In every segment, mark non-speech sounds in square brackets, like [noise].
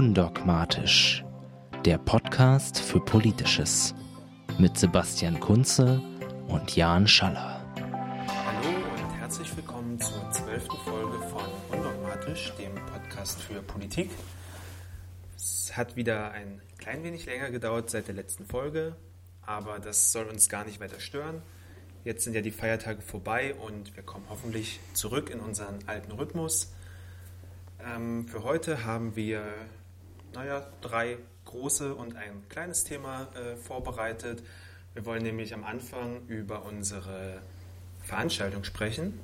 Undogmatisch, der Podcast für Politisches mit Sebastian Kunze und Jan Schaller. Hallo und herzlich willkommen zur zwölften Folge von Undogmatisch, dem Podcast für Politik. Es hat wieder ein klein wenig länger gedauert seit der letzten Folge, aber das soll uns gar nicht weiter stören. Jetzt sind ja die Feiertage vorbei und wir kommen hoffentlich zurück in unseren alten Rhythmus. Ähm, für heute haben wir naja, drei große und ein kleines Thema äh, vorbereitet. Wir wollen nämlich am Anfang über unsere Veranstaltung sprechen.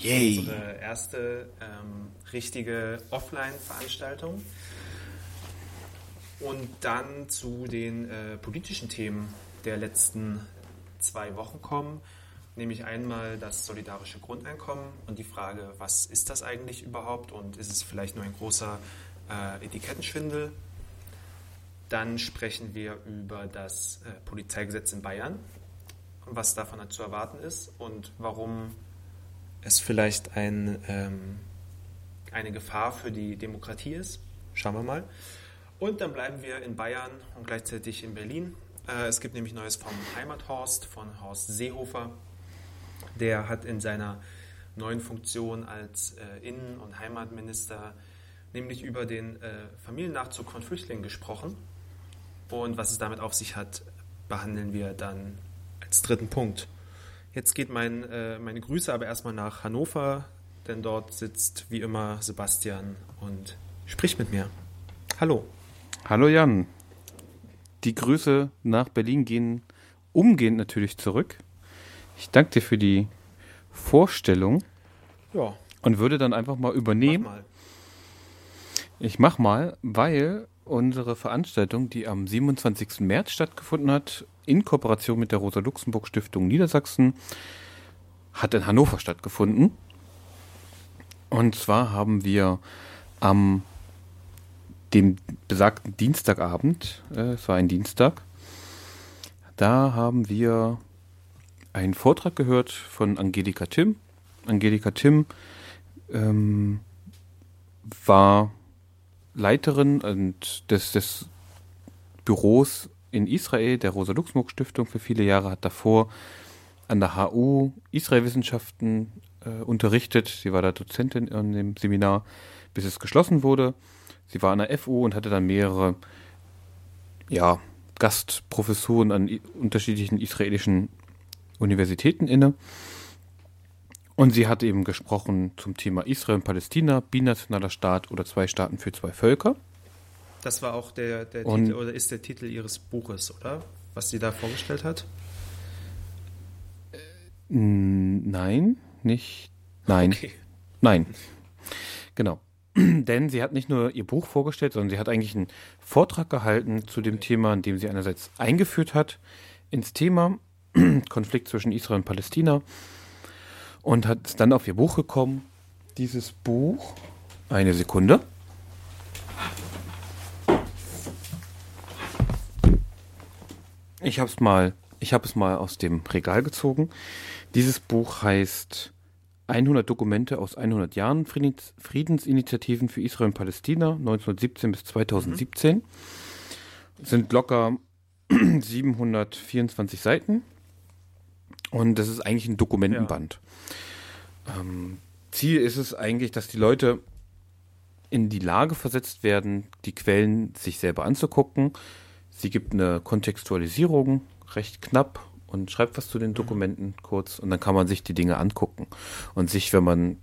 Yay! Unsere erste ähm, richtige Offline-Veranstaltung. Und dann zu den äh, politischen Themen der letzten zwei Wochen kommen. Nämlich einmal das solidarische Grundeinkommen und die Frage, was ist das eigentlich überhaupt und ist es vielleicht nur ein großer äh, Etikettenschwindel. Dann sprechen wir über das äh, Polizeigesetz in Bayern, was davon zu erwarten ist und warum es vielleicht ein, ähm, eine Gefahr für die Demokratie ist. Schauen wir mal. Und dann bleiben wir in Bayern und gleichzeitig in Berlin. Äh, es gibt nämlich Neues vom Heimathorst, von Horst Seehofer. Der hat in seiner neuen Funktion als äh, Innen- und Heimatminister nämlich über den äh, Familiennachzug von Flüchtlingen gesprochen. Und was es damit auf sich hat, behandeln wir dann als dritten Punkt. Jetzt geht mein, äh, meine Grüße aber erstmal nach Hannover, denn dort sitzt wie immer Sebastian und spricht mit mir. Hallo. Hallo Jan. Die Grüße nach Berlin gehen umgehend natürlich zurück. Ich danke dir für die Vorstellung. Ja. Und würde dann einfach mal übernehmen. Mach mal. Ich mach mal, weil unsere Veranstaltung, die am 27. März stattgefunden hat, in Kooperation mit der Rosa-Luxemburg-Stiftung Niedersachsen, hat in Hannover stattgefunden. Und zwar haben wir am dem besagten Dienstagabend, äh, es war ein Dienstag, da haben wir einen Vortrag gehört von Angelika Tim. Angelika Tim ähm, war Leiterin und des, des Büros in Israel, der Rosa-Luxemburg-Stiftung für viele Jahre, hat davor an der HU Israelwissenschaften äh, unterrichtet. Sie war da Dozentin in dem Seminar, bis es geschlossen wurde. Sie war an der FU und hatte dann mehrere ja, Gastprofessuren an unterschiedlichen israelischen Universitäten inne. Und sie hat eben gesprochen zum Thema Israel und Palästina, binationaler Staat oder zwei Staaten für zwei Völker. Das war auch der, der Titel oder ist der Titel Ihres Buches, oder? Was sie da vorgestellt hat? Mm, Nein, nicht. Nein, Okay. nein. Genau. [clears throat] Denn sie hat nicht nur ihr Buch vorgestellt, sondern sie hat eigentlich einen Vortrag gehalten zu dem Thema, in dem sie einerseits eingeführt hat ins Thema [clears throat] Konflikt zwischen Israel und Palästina und hat ist dann auf ihr Buch gekommen. Dieses Buch, eine Sekunde. Ich habe es mal, ich habe es mal aus dem Regal gezogen. Dieses Buch heißt 100 Dokumente aus 100 Jahren Friedens, Friedensinitiativen für Israel und Palästina 1917 bis 2017. Es sind locker [clears throat] 724 Seiten und das ist eigentlich ein Dokumentenband. Ähm, Ziel ist es eigentlich, dass die Leute in die Lage versetzt werden, die Quellen sich selber anzugucken. Sie gibt eine Kontextualisierung, recht knapp, und schreibt was zu den Dokumenten kurz. Und dann kann man sich die Dinge angucken. Und sich, wenn man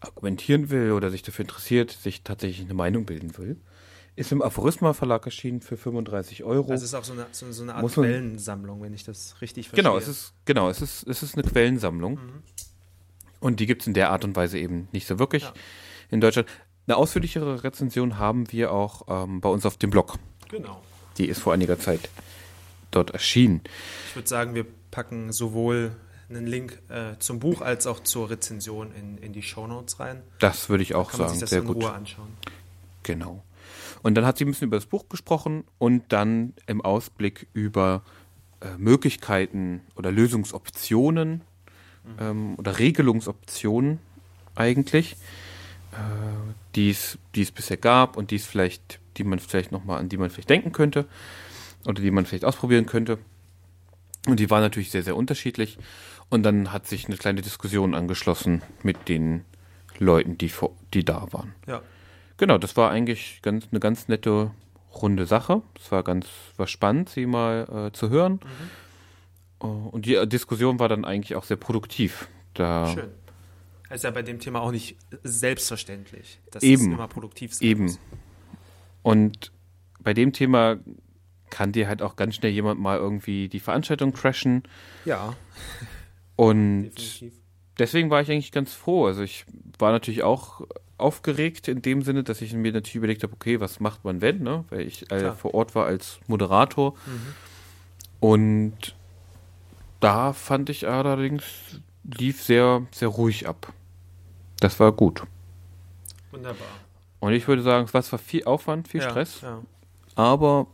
argumentieren will oder sich dafür interessiert, sich tatsächlich eine Meinung bilden will. Ist im Aphorisma Verlag erschienen für 35 Euro. Also es ist auch so eine, so, so eine Art man- Quellensammlung, wenn ich das richtig verstehe. Genau, es ist, genau, es ist, es ist eine Quellensammlung. Mhm. Und die gibt es in der Art und Weise eben nicht so wirklich Ja. in Deutschland. Eine ausführlichere Rezension haben wir auch ähm, bei uns auf dem Blog. Genau. Die ist vor einiger Zeit dort erschienen. Ich würde sagen, wir packen sowohl einen Link äh, zum Buch als auch zur Rezension in, in die Shownotes rein. Das würde ich auch Kann man sagen. sich das Sehr in gut. Ruhe anschauen. Genau. Und dann hat sie ein bisschen über das Buch gesprochen und dann im Ausblick über äh, Möglichkeiten oder Lösungsoptionen ähm, oder Regelungsoptionen eigentlich die es bisher gab und die es vielleicht, die man vielleicht nochmal, an die man vielleicht denken könnte oder die man vielleicht ausprobieren könnte. Und die waren natürlich sehr, sehr unterschiedlich. Und dann hat sich eine kleine Diskussion angeschlossen mit den Leuten, die, die da waren. Ja. Genau, das war eigentlich ganz, eine ganz nette, runde Sache. Es war ganz, war spannend, sie mal äh, zu hören. Mhm. Und die Diskussion war dann eigentlich auch sehr produktiv. Da Schön. Das ist ja bei dem Thema auch nicht selbstverständlich, dass eben, es immer produktiv sein Eben. Muss. Und bei dem Thema kann dir halt auch ganz schnell jemand mal irgendwie die Veranstaltung crashen. Ja. Und [laughs] Definitiv. deswegen war ich eigentlich ganz froh. Also ich war natürlich auch aufgeregt in dem Sinne, dass ich mir natürlich überlegt habe, okay, was macht man wenn, ne? Weil ich äh, vor Ort war als Moderator. Mhm. Und da fand ich allerdings, lief sehr, sehr ruhig ab. Das war gut. Wunderbar. Und ich würde sagen, es war viel Aufwand, viel ja, Stress. Ja. Aber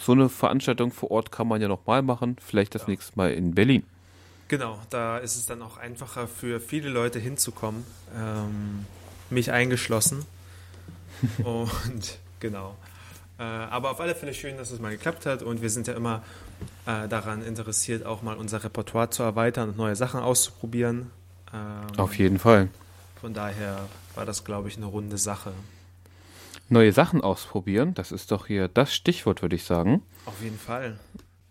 so eine Veranstaltung vor Ort kann man ja nochmal machen. Vielleicht das ja. nächste Mal in Berlin. Genau, da ist es dann auch einfacher für viele Leute hinzukommen, ähm, mich eingeschlossen. [laughs] und genau. Äh, aber auf alle Fälle schön, dass es mal geklappt hat und wir sind ja immer äh, daran interessiert, auch mal unser Repertoire zu erweitern und neue Sachen auszuprobieren. Ähm, auf jeden Fall. Von daher war das, glaube ich, eine runde Sache. Neue Sachen ausprobieren, das ist doch hier das Stichwort, würde ich sagen. Auf jeden Fall.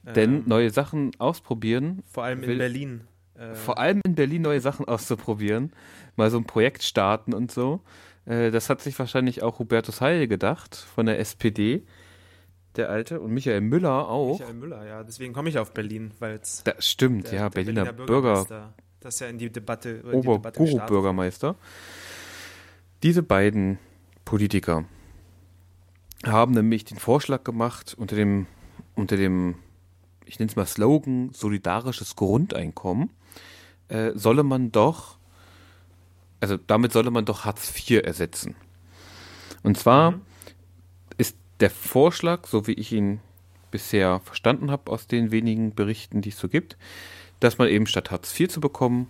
Denn ähm, neue Sachen ausprobieren. Vor allem in will, Berlin. Äh, vor allem in Berlin neue Sachen auszuprobieren. Mal so ein Projekt starten und so. Äh, das hat sich wahrscheinlich auch Hubertus Heil gedacht von der SPD. Der alte und Michael Müller auch. Michael Müller, ja. Deswegen komme ich auf Berlin, weil es. Das stimmt, der, ja. Der Berliner, Berliner Bürger. Das ja in die Debatte. Ober die Debatte Bürgermeister. Diese beiden Politiker haben nämlich den Vorschlag gemacht unter dem, unter dem ich nenne es mal Slogan, solidarisches Grundeinkommen, äh, solle man doch, also damit solle man doch Hartz IV ersetzen. Und zwar mhm. ist der Vorschlag, so wie ich ihn bisher verstanden habe aus den wenigen Berichten, die es so gibt, dass man eben statt Hartz IV zu bekommen,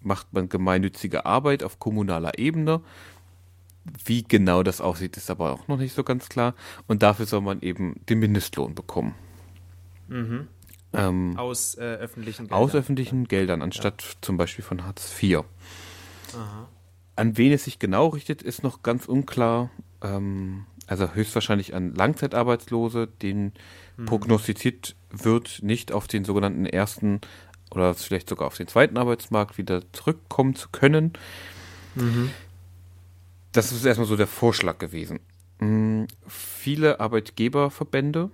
macht man gemeinnützige Arbeit auf kommunaler Ebene. Wie genau das aussieht, ist aber auch noch nicht so ganz klar. Und dafür soll man eben den Mindestlohn bekommen. Mhm. Ähm, aus äh, öffentlichen Geldern. Aus öffentlichen Geldern, anstatt ja. zum Beispiel von Hartz IV. Aha. An wen es sich genau richtet, ist noch ganz unklar. Ähm, also höchstwahrscheinlich an Langzeitarbeitslose, denen mhm. prognostiziert wird, nicht auf den sogenannten ersten oder vielleicht sogar auf den zweiten Arbeitsmarkt wieder zurückkommen zu können. Mhm. Das ist erstmal so der Vorschlag gewesen. Mhm. Viele Arbeitgeberverbände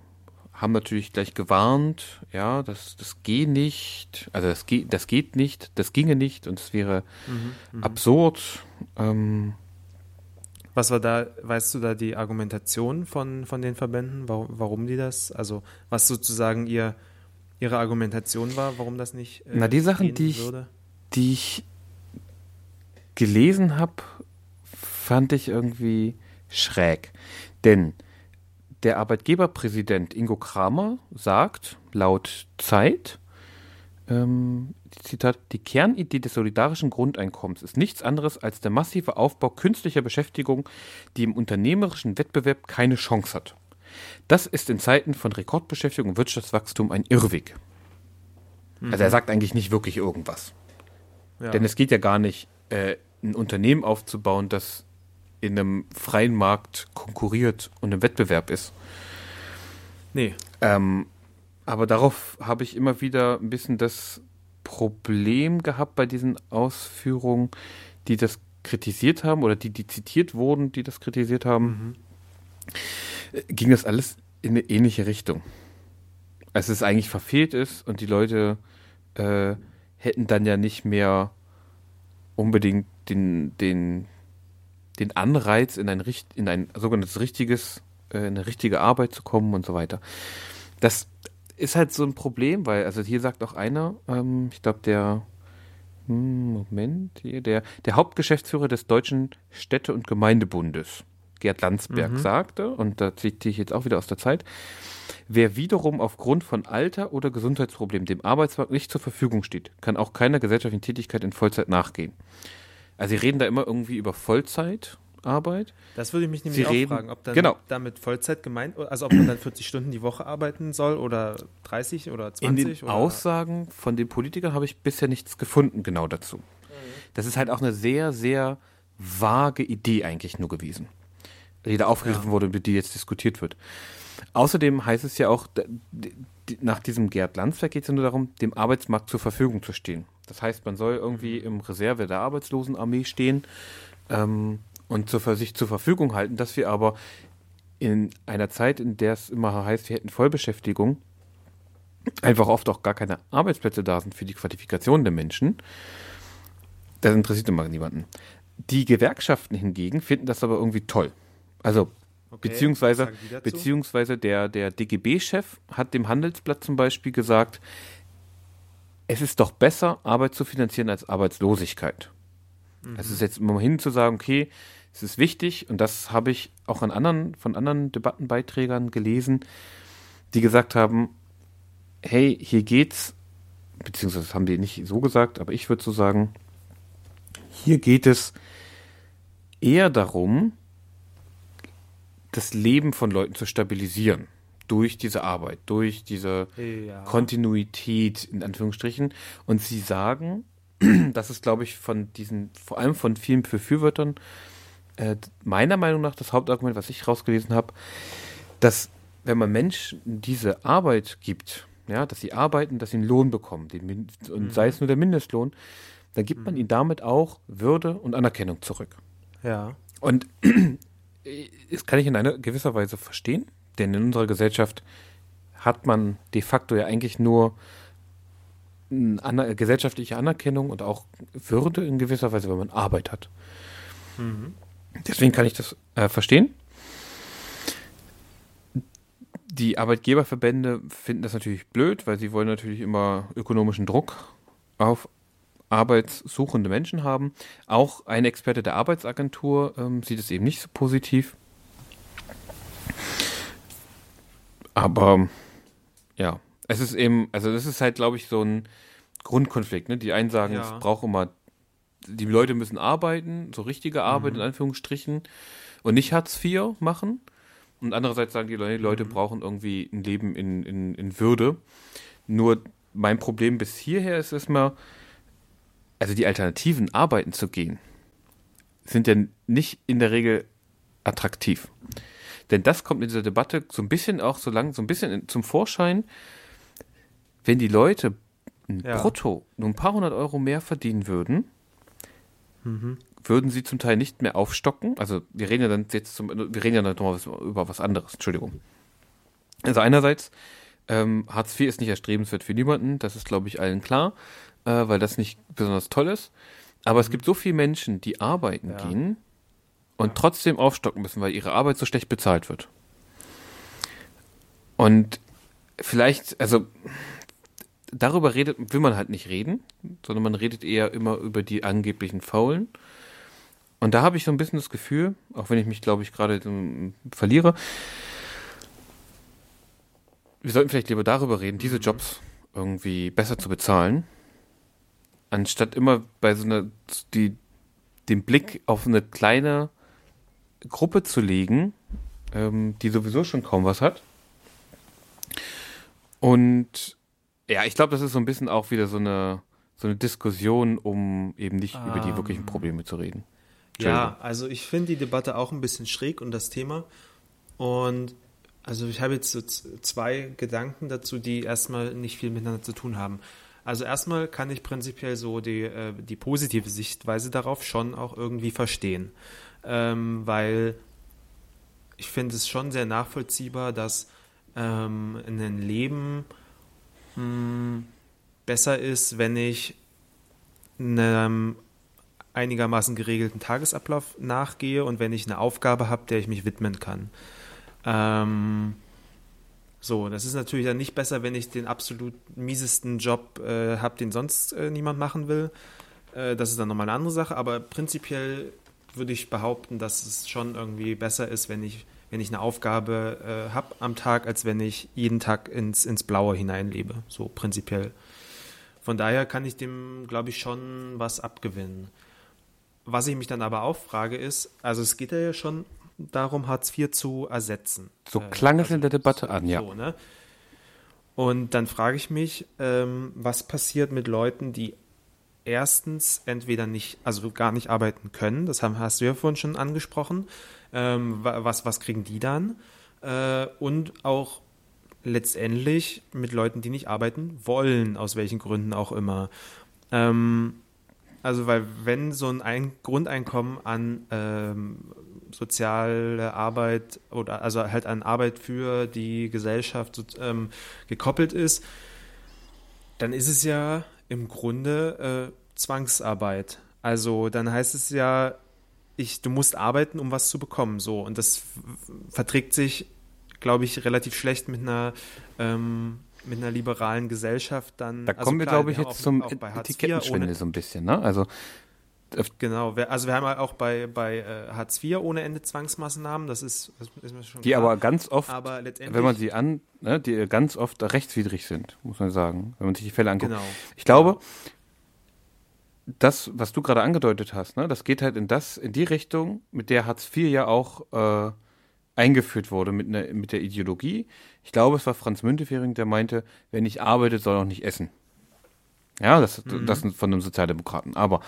haben natürlich gleich gewarnt, ja, das, das geht nicht, also das geht, das geht nicht, das ginge nicht und es wäre mhm, mhm, absurd. Ähm, was war da, weißt du da die Argumentation von, von den Verbänden, warum, warum die das, also was sozusagen ihr, ihre Argumentation war, warum das nicht äh, Na, die Sachen, die ich, die ich gelesen habe, fand ich irgendwie schräg. Denn der Arbeitgeberpräsident Ingo Kramer sagt laut Zeit, ähm, Zitat, die Kernidee des solidarischen Grundeinkommens ist nichts anderes als der massive Aufbau künstlicher Beschäftigung, die im unternehmerischen Wettbewerb keine Chance hat. Das ist in Zeiten von Rekordbeschäftigung und Wirtschaftswachstum ein Irrweg. Mhm. Also er sagt eigentlich nicht wirklich irgendwas. Ja. Denn es geht ja gar nicht, äh, ein Unternehmen aufzubauen, das in einem freien Markt konkurriert und im Wettbewerb ist. Nee. Ähm, aber darauf habe ich immer wieder ein bisschen das Problem gehabt bei diesen Ausführungen, die das kritisiert haben oder die, die zitiert wurden, die das kritisiert haben. Mhm. Ging das alles in eine ähnliche Richtung. Als es eigentlich verfehlt ist und die Leute äh, hätten dann ja nicht mehr unbedingt den, den den Anreiz, in ein, in ein sogenanntes richtiges, äh, eine richtige Arbeit zu kommen und so weiter. Das ist halt so ein Problem, weil, also hier sagt auch einer, ähm, ich glaube, der, hm, Moment, hier, der, der Hauptgeschäftsführer des Deutschen Städte- und Gemeindebundes, Gerd Landsberg, mhm. sagte, und da zitiere ich jetzt auch wieder aus der Zeit, Wer wiederum aufgrund von Alter oder Gesundheitsproblemen dem Arbeitsmarkt nicht zur Verfügung steht, kann auch keiner gesellschaftlichen Tätigkeit in Vollzeit nachgehen. Also sie reden da immer irgendwie über Vollzeitarbeit. Das würde ich mich nämlich Sie auch reden- fragen, ob dann genau. damit Vollzeit gemeint, also ob man dann 40 Stunden die Woche arbeiten soll oder 30 oder In 20 den oder Aussagen von den Politikern habe ich bisher nichts gefunden genau dazu. Das ist halt auch eine sehr, sehr vage Idee eigentlich nur gewesen, die da aufgegriffen Ja. wurde, über die jetzt diskutiert wird. Außerdem heißt es ja auch, nach diesem Gerd Landsberg geht es ja nur darum, dem Arbeitsmarkt zur Verfügung zu stehen. Das heißt, man soll irgendwie im Reserve der Arbeitslosenarmee stehen ähm, und zur, sich zur Verfügung halten, dass wir aber in einer Zeit, in der es immer heißt, wir hätten Vollbeschäftigung, einfach oft auch gar keine Arbeitsplätze da sind für die Qualifikation der Menschen. Das interessiert immer niemanden. Die Gewerkschaften hingegen finden das aber irgendwie toll. Also, Okay, beziehungsweise, beziehungsweise der, der DGB-Chef hat dem Handelsblatt zum Beispiel gesagt, es ist doch besser, Arbeit zu finanzieren als Arbeitslosigkeit. Es ist jetzt immer hin zu sagen, okay, es ist wichtig, und das habe ich auch an anderen, von anderen Debattenbeiträgern gelesen, die gesagt haben, hey, hier geht's, beziehungsweise das haben die nicht so gesagt, aber ich würde so sagen, hier geht es eher darum, das Leben von Leuten zu stabilisieren. Durch diese Arbeit, durch diese Ja. Kontinuität in Anführungsstrichen. Und sie sagen, [clears throat] das ist, glaube ich, von diesen, vor allem von vielen Befürwortern, äh, meiner Meinung nach das Hauptargument, was ich rausgelesen habe, dass wenn man Menschen diese Arbeit gibt, ja, dass sie arbeiten, dass sie einen Lohn bekommen, den, und sei es nur der Mindestlohn, dann gibt man ihnen damit auch Würde und Anerkennung zurück. ja. Und das kann ich in einer gewisser Weise verstehen, denn in unserer Gesellschaft hat man de facto ja eigentlich nur eine gesellschaftliche Anerkennung und auch Würde in gewisser Weise, wenn man Arbeit hat. Deswegen kann ich das äh, verstehen. Die Arbeitgeberverbände finden das natürlich blöd, weil sie wollen natürlich immer ökonomischen Druck auf arbeitssuchende Menschen haben. Auch ein Experte der Arbeitsagentur ähm, sieht es eben nicht so positiv. Aber ja, es ist eben, also das ist halt, glaube ich, so ein Grundkonflikt. Ne? Die einen sagen, Ja. es braucht immer, die Leute müssen arbeiten, so richtige Arbeit in Anführungsstrichen, und nicht Hartz IV machen. Und andererseits sagen die Leute, die Leute brauchen irgendwie ein Leben in, in, in Würde. Nur mein Problem bis hierher ist erstmal, also die Alternativen, arbeiten zu gehen, sind ja nicht in der Regel attraktiv. Denn das kommt in dieser Debatte so ein bisschen auch so lang, so ein bisschen zum Vorschein, wenn die Leute ein Ja. brutto nur ein paar hundert Euro mehr verdienen würden, Mhm. würden sie zum Teil nicht mehr aufstocken. Also wir reden ja dann jetzt zum, wir reden ja dann noch was, über was anderes, Entschuldigung. Also einerseits, ähm, Hartz IV ist nicht erstrebenswert für niemanden, das ist, glaube ich, allen klar, äh, weil das nicht besonders toll ist. Aber es gibt so viele Menschen, die arbeiten Ja. gehen und trotzdem aufstocken müssen, weil ihre Arbeit so schlecht bezahlt wird. Und vielleicht, also darüber redet, will man halt nicht reden, sondern man redet eher immer über die angeblichen Faulen. Und da habe ich so ein bisschen das Gefühl, auch wenn ich mich, glaube ich, gerade ähm, verliere, wir sollten vielleicht lieber darüber reden, diese Jobs irgendwie besser zu bezahlen, anstatt immer bei so einer, die, den Blick auf eine kleine Gruppe zu legen, ähm, die sowieso schon kaum was hat. Und ja, ich glaube, das ist so ein bisschen auch wieder so eine, so eine Diskussion, um eben nicht über die Ähm. wirklichen Probleme zu reden. Ja, also ich finde die Debatte auch ein bisschen schräg und das Thema. Und also ich habe jetzt so zwei Gedanken dazu, die erstmal nicht viel miteinander zu tun haben. Also erstmal kann ich prinzipiell so die, äh, die positive Sichtweise darauf schon auch irgendwie verstehen. Ähm, weil ich finde es schon sehr nachvollziehbar, dass ähm, ein Leben mh, besser ist, wenn ich einem einigermaßen geregelten Tagesablauf nachgehe und wenn ich eine Aufgabe habe, der ich mich widmen kann. Ähm, so, das ist natürlich dann nicht besser, wenn ich den absolut miesesten Job äh, habe, den sonst äh, niemand machen will. Äh, das ist dann nochmal eine andere Sache, aber prinzipiell würde ich behaupten, dass es schon irgendwie besser ist, wenn ich, wenn ich eine Aufgabe äh, habe am Tag, als wenn ich jeden Tag ins, ins Blaue hineinlebe. So prinzipiell. Von daher kann ich dem, glaube ich, schon was abgewinnen. was ich mich dann aber auch frage ist, also es geht ja schon darum, Hartz IV zu ersetzen. So äh, klang es in der Debatte an, ja. So, ne? Und dann frage ich mich, ähm, was passiert mit Leuten, die erstens entweder nicht, also gar nicht arbeiten können, das haben, hast du ja vorhin schon angesprochen, ähm, was, was kriegen die dann? Äh, und auch letztendlich mit Leuten, die nicht arbeiten wollen, aus welchen Gründen auch immer. Ähm, also, weil wenn so ein, ein Grundeinkommen an ähm, soziale Arbeit oder also halt an Arbeit für die Gesellschaft ähm, gekoppelt ist, dann ist es ja im Grunde äh, Zwangsarbeit. Also dann heißt es ja, ich, du musst arbeiten, um was zu bekommen. So. Und das verträgt sich, glaube ich, relativ schlecht mit einer ähm, mit einer liberalen Gesellschaft dann. Da also kommen wir, glaube ich, jetzt auch, zum auch Etikettenschwindel so ein bisschen, ne? Also Genau, also wir haben auch bei, bei äh, Hartz IV ohne Ende Zwangsmaßnahmen, das ist, das ist mir schon Die klar. aber ganz oft, aber wenn man sie an, ne, die ganz oft rechtswidrig sind, muss man sagen, wenn man sich die Fälle anguckt. Genau. Ich glaube, genau. das, was du gerade angedeutet hast, ne, das geht halt in das, in die Richtung, mit der Hartz IV ja auch äh, eingeführt wurde mit, ne, mit der Ideologie. Ich glaube, es war Franz Müntefering, der meinte, wer nicht arbeitet, soll auch nicht essen. Ja, das, mhm. das ist von einem Sozialdemokraten. Aber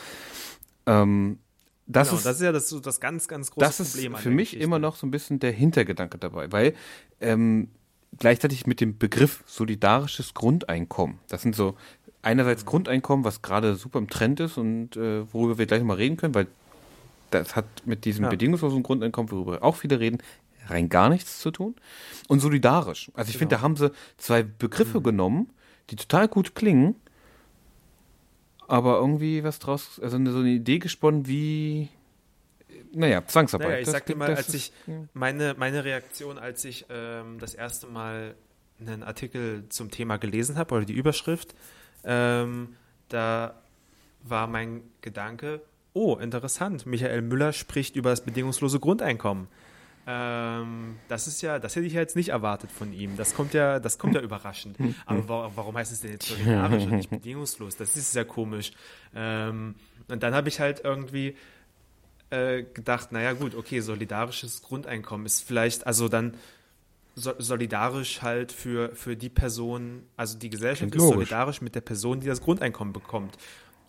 ähm, das, genau, ist, das ist ja das, das ganz, ganz große das Problem. Das ist für mich Geschichte. immer noch so ein bisschen der Hintergedanke dabei, weil ähm, gleichzeitig mit dem Begriff solidarisches Grundeinkommen, das sind so einerseits mhm. Grundeinkommen, was gerade super im Trend ist und äh, worüber wir gleich mal reden können, weil das hat mit diesem ja. bedingungslosen Grundeinkommen, worüber auch viele reden, rein gar nichts zu tun. Und solidarisch. Also ich genau. finde, da haben sie zwei Begriffe mhm. genommen, die total gut klingen, aber irgendwie was draus, also so eine Idee gesponnen wie, naja, Zwangsarbeit. Naja, ich sag dir mal, als ich, meine, meine Reaktion, als ich ähm, das erste Mal einen Artikel zum Thema gelesen habe, oder die Überschrift, ähm, da war mein Gedanke, oh, interessant, Michael Müller spricht über das bedingungslose Grundeinkommen. Ähm, das ist ja, das hätte ich ja jetzt nicht erwartet von ihm. Das kommt ja, das kommt ja überraschend. Aber wa warum heißt es denn jetzt solidarisch und nicht bedingungslos? Das ist ja komisch. Ähm, und dann habe ich halt irgendwie äh, gedacht, naja gut, okay, solidarisches Grundeinkommen ist vielleicht, also dann so, solidarisch halt für, für die Person, also die Gesellschaft ist solidarisch mit der Person, die das Grundeinkommen bekommt.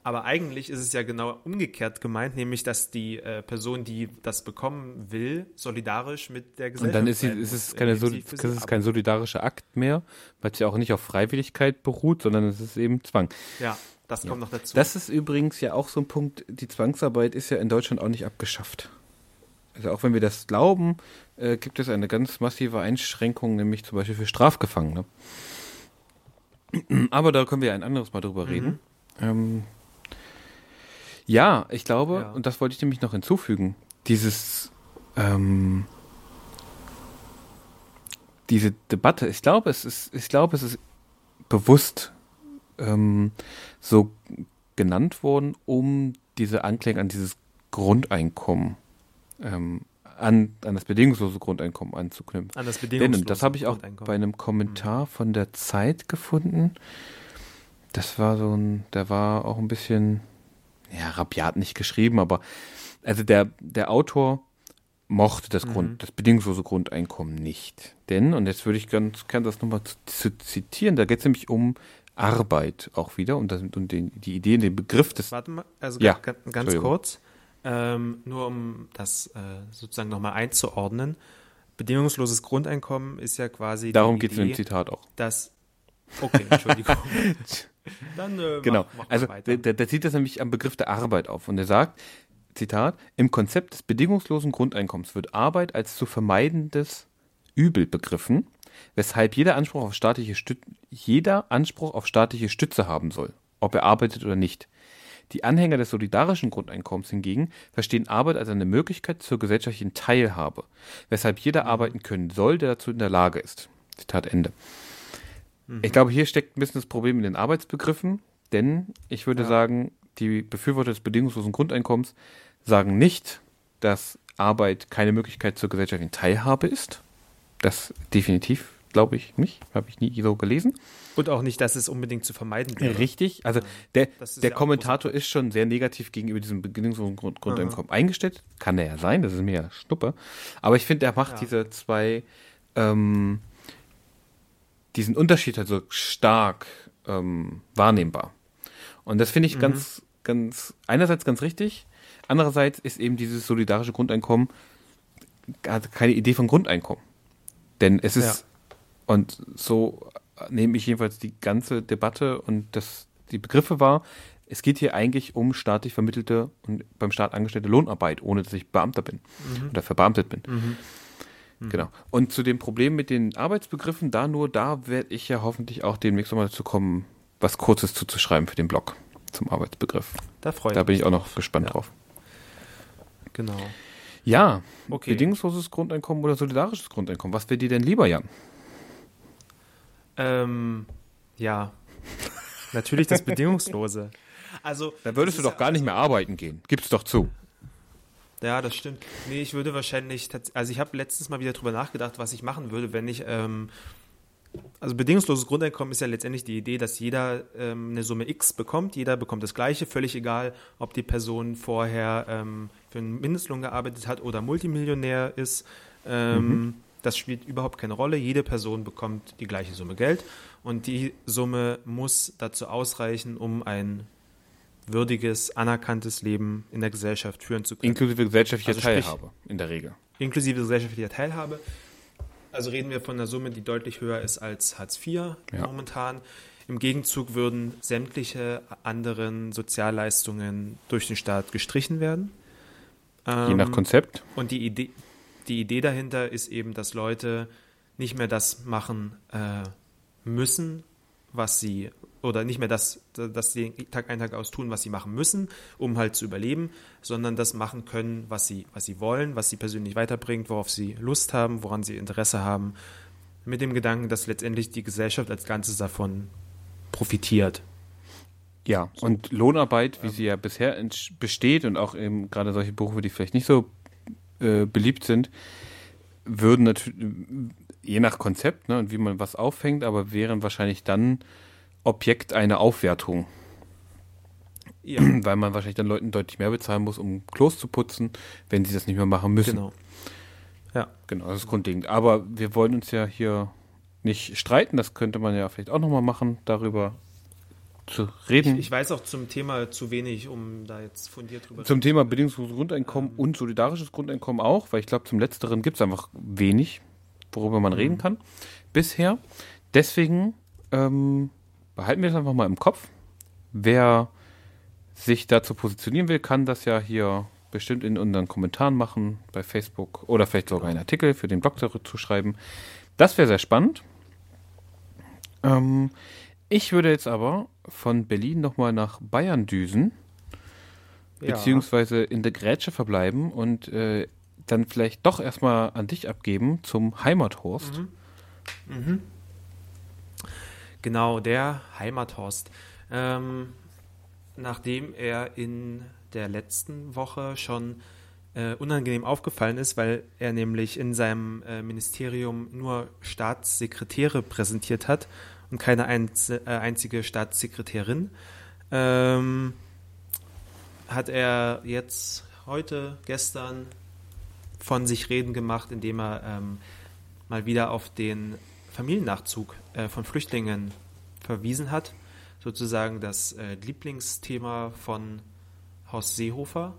Aber eigentlich ist es ja genau umgekehrt gemeint, nämlich dass die äh, Person, die das bekommen will, solidarisch mit der Gesellschaft Und dann ist, sie, ist es, keine, so, ist es kein solidarischer Akt mehr, weil es ja auch nicht auf Freiwilligkeit beruht, sondern es ist eben Zwang. Ja, das kommt ja. noch dazu. Das ist übrigens ja auch so ein Punkt, die Zwangsarbeit ist ja in Deutschland auch nicht abgeschafft. Also auch wenn wir das glauben, äh, gibt es eine ganz massive Einschränkung, nämlich zum Beispiel für Strafgefangene. [clears throat] Aber da können wir ein anderes Mal drüber mhm. reden. Ähm, ja, ich glaube, ja. und das wollte ich nämlich noch hinzufügen, dieses, ähm, diese Debatte, ich glaube, es ist, ich glaube, es ist bewusst ähm, so genannt worden, um diese Anklänge an dieses Grundeinkommen, ähm, an, an das bedingungslose Grundeinkommen anzuknüpfen. An das bedingungslose Denn, das habe ich auch bei einem Kommentar mhm. von der Zeit gefunden. Das war so ein, der war auch ein bisschen ja, rabiat nicht geschrieben, aber also der, der Autor mochte das, mhm. Grund, das bedingungslose Grundeinkommen nicht. Denn, und jetzt würde ich ganz gerne das nochmal zu, zu, zitieren, da geht es nämlich um Arbeit auch wieder und, das, und den, die Idee, den Begriff des. Warte mal, also ja, ganz, ganz kurz, ähm, nur um das äh, sozusagen nochmal einzuordnen. Bedingungsloses Grundeinkommen ist ja quasi. Darum geht es in dem Zitat auch. Das. Okay, Entschuldigung. [laughs] Dann äh, genau. Mach, mach also der, der, zieht das nämlich am Begriff der Arbeit auf und er sagt, Zitat, im Konzept des bedingungslosen Grundeinkommens wird Arbeit als zu vermeidendes Übel begriffen, weshalb jeder Anspruch auf staatliche Stütze, jeder Anspruch auf staatliche Stütze haben soll, ob er arbeitet oder nicht. Die Anhänger des solidarischen Grundeinkommens hingegen verstehen Arbeit als eine Möglichkeit zur gesellschaftlichen Teilhabe, weshalb jeder mhm. arbeiten können soll, der dazu in der Lage ist. Zitat Ende. Mhm. Ich glaube, hier steckt ein bisschen das Problem in den Arbeitsbegriffen, denn ich würde ja. sagen, die Befürworter des bedingungslosen Grundeinkommens sagen nicht, dass Arbeit keine Möglichkeit zur gesellschaftlichen Teilhabe ist. Das definitiv glaube ich nicht. Habe ich nie so gelesen. Und auch nicht, dass es unbedingt zu vermeiden wäre. Richtig. Also der, der ja Kommentator ist schon sehr negativ gegenüber diesem bedingungslosen Grund, Grundeinkommen eingestellt. Kann er ja sein, das ist mir ja Schnuppe. Aber ich finde, er macht Ja. diese zwei, ähm, diesen Unterschied halt so stark ähm, wahrnehmbar. Und das finde ich ganz, ganz, einerseits ganz richtig, andererseits ist eben dieses solidarische Grundeinkommen hat keine Idee von Grundeinkommen. Denn es ist, und so nehme ich jedenfalls die ganze Debatte und das, die Begriffe wahr, es geht hier eigentlich um staatlich vermittelte und beim Staat angestellte Lohnarbeit, ohne dass ich Beamter bin oder verbeamtet bin. Genau. Und zu dem Problem mit den Arbeitsbegriffen, da nur, da werde ich ja hoffentlich auch demnächst nochmal dazu kommen, was Kurzes zuzuschreiben für den Blog zum Arbeitsbegriff. Da freut Da bin mich ich auch noch gespannt Ja. drauf. Genau. Ja, Okay. bedingungsloses Grundeinkommen oder solidarisches Grundeinkommen. Was wäre dir denn lieber, Jan? Ähm, ja. Natürlich das Bedingungslose. [laughs] Also, Da würdest du doch gar nicht mehr arbeiten gehen. Gib's doch zu. Ja, das stimmt. Nee, ich würde wahrscheinlich, also ich habe letztens mal wieder drüber nachgedacht, was ich machen würde, wenn ich, ähm, also bedingungsloses Grundeinkommen ist ja letztendlich die Idee, dass jeder ähm, eine Summe X bekommt, jeder bekommt das Gleiche, völlig egal, ob die Person vorher ähm, für einen Mindestlohn gearbeitet hat oder Multimillionär ist. Ähm, Das spielt überhaupt keine Rolle. Jede Person bekommt die gleiche Summe Geld und die Summe muss dazu ausreichen, um ein würdiges, anerkanntes Leben in der Gesellschaft führen zu können Inklusive gesellschaftlicher Also sprich- Teilhabe, in der Regel. inklusive gesellschaftlicher Teilhabe. Also reden wir von einer Summe, die deutlich höher ist als Hartz IV Ja. momentan. Im Gegenzug würden sämtliche anderen Sozialleistungen durch den Staat gestrichen werden. Je nach Ähm, Konzept. und die Idee, die Idee dahinter ist eben, dass Leute nicht mehr das machen äh, müssen, was sie, oder nicht mehr das, dass sie Tag ein, Tag aus tun, was sie machen müssen, um halt zu überleben, sondern das machen können, was sie, was sie wollen, was sie persönlich weiterbringt, worauf sie Lust haben, woran sie Interesse haben, mit dem Gedanken, dass letztendlich die Gesellschaft als Ganzes davon profitiert. Ja, und Lohnarbeit, wie sie ja bisher besteht und auch eben gerade solche Berufe, die vielleicht nicht so äh, beliebt sind, würden natürlich, je nach Konzept ne, und wie man was auffängt, aber wären wahrscheinlich dann Objekt einer Aufwertung, Ja, [clears throat] weil man wahrscheinlich dann Leuten deutlich mehr bezahlen muss, um Klos zu putzen, wenn sie das nicht mehr machen müssen. genau. Ja. Genau, das ist grundlegend. Aber wir wollen uns ja hier nicht streiten, das könnte man ja vielleicht auch nochmal machen, darüber zu Ich, reden. ich weiß auch zum Thema zu wenig, um da jetzt fundiert drüber Zum Thema bedingungsloses Grundeinkommen und solidarisches Grundeinkommen auch, weil ich glaube, zum Letzteren gibt es einfach wenig, worüber man reden kann bisher. Deswegen ähm, behalten wir das einfach mal im Kopf. Wer sich dazu positionieren will, kann das ja hier bestimmt in unseren Kommentaren machen, bei Facebook oder vielleicht sogar einen Artikel für den Blog dazu schreiben. Das wäre sehr spannend. Ähm, ich würde jetzt aber von Berlin nochmal nach Bayern düsen Ja. beziehungsweise in der Grätsche verbleiben und äh, dann vielleicht doch erstmal an dich abgeben zum Heimathorst. Genau, der Heimathorst. Ähm, nachdem er in der letzten Woche schon äh, unangenehm aufgefallen ist, weil er nämlich in seinem äh, Ministerium nur Staatssekretäre präsentiert hat und keine einz äh, einzige Staatssekretärin, ähm, hat er jetzt heute, gestern von sich reden gemacht, indem er ähm, mal wieder auf den Familiennachzug äh, von Flüchtlingen verwiesen hat. Sozusagen das äh, Lieblingsthema von Horst Seehofer.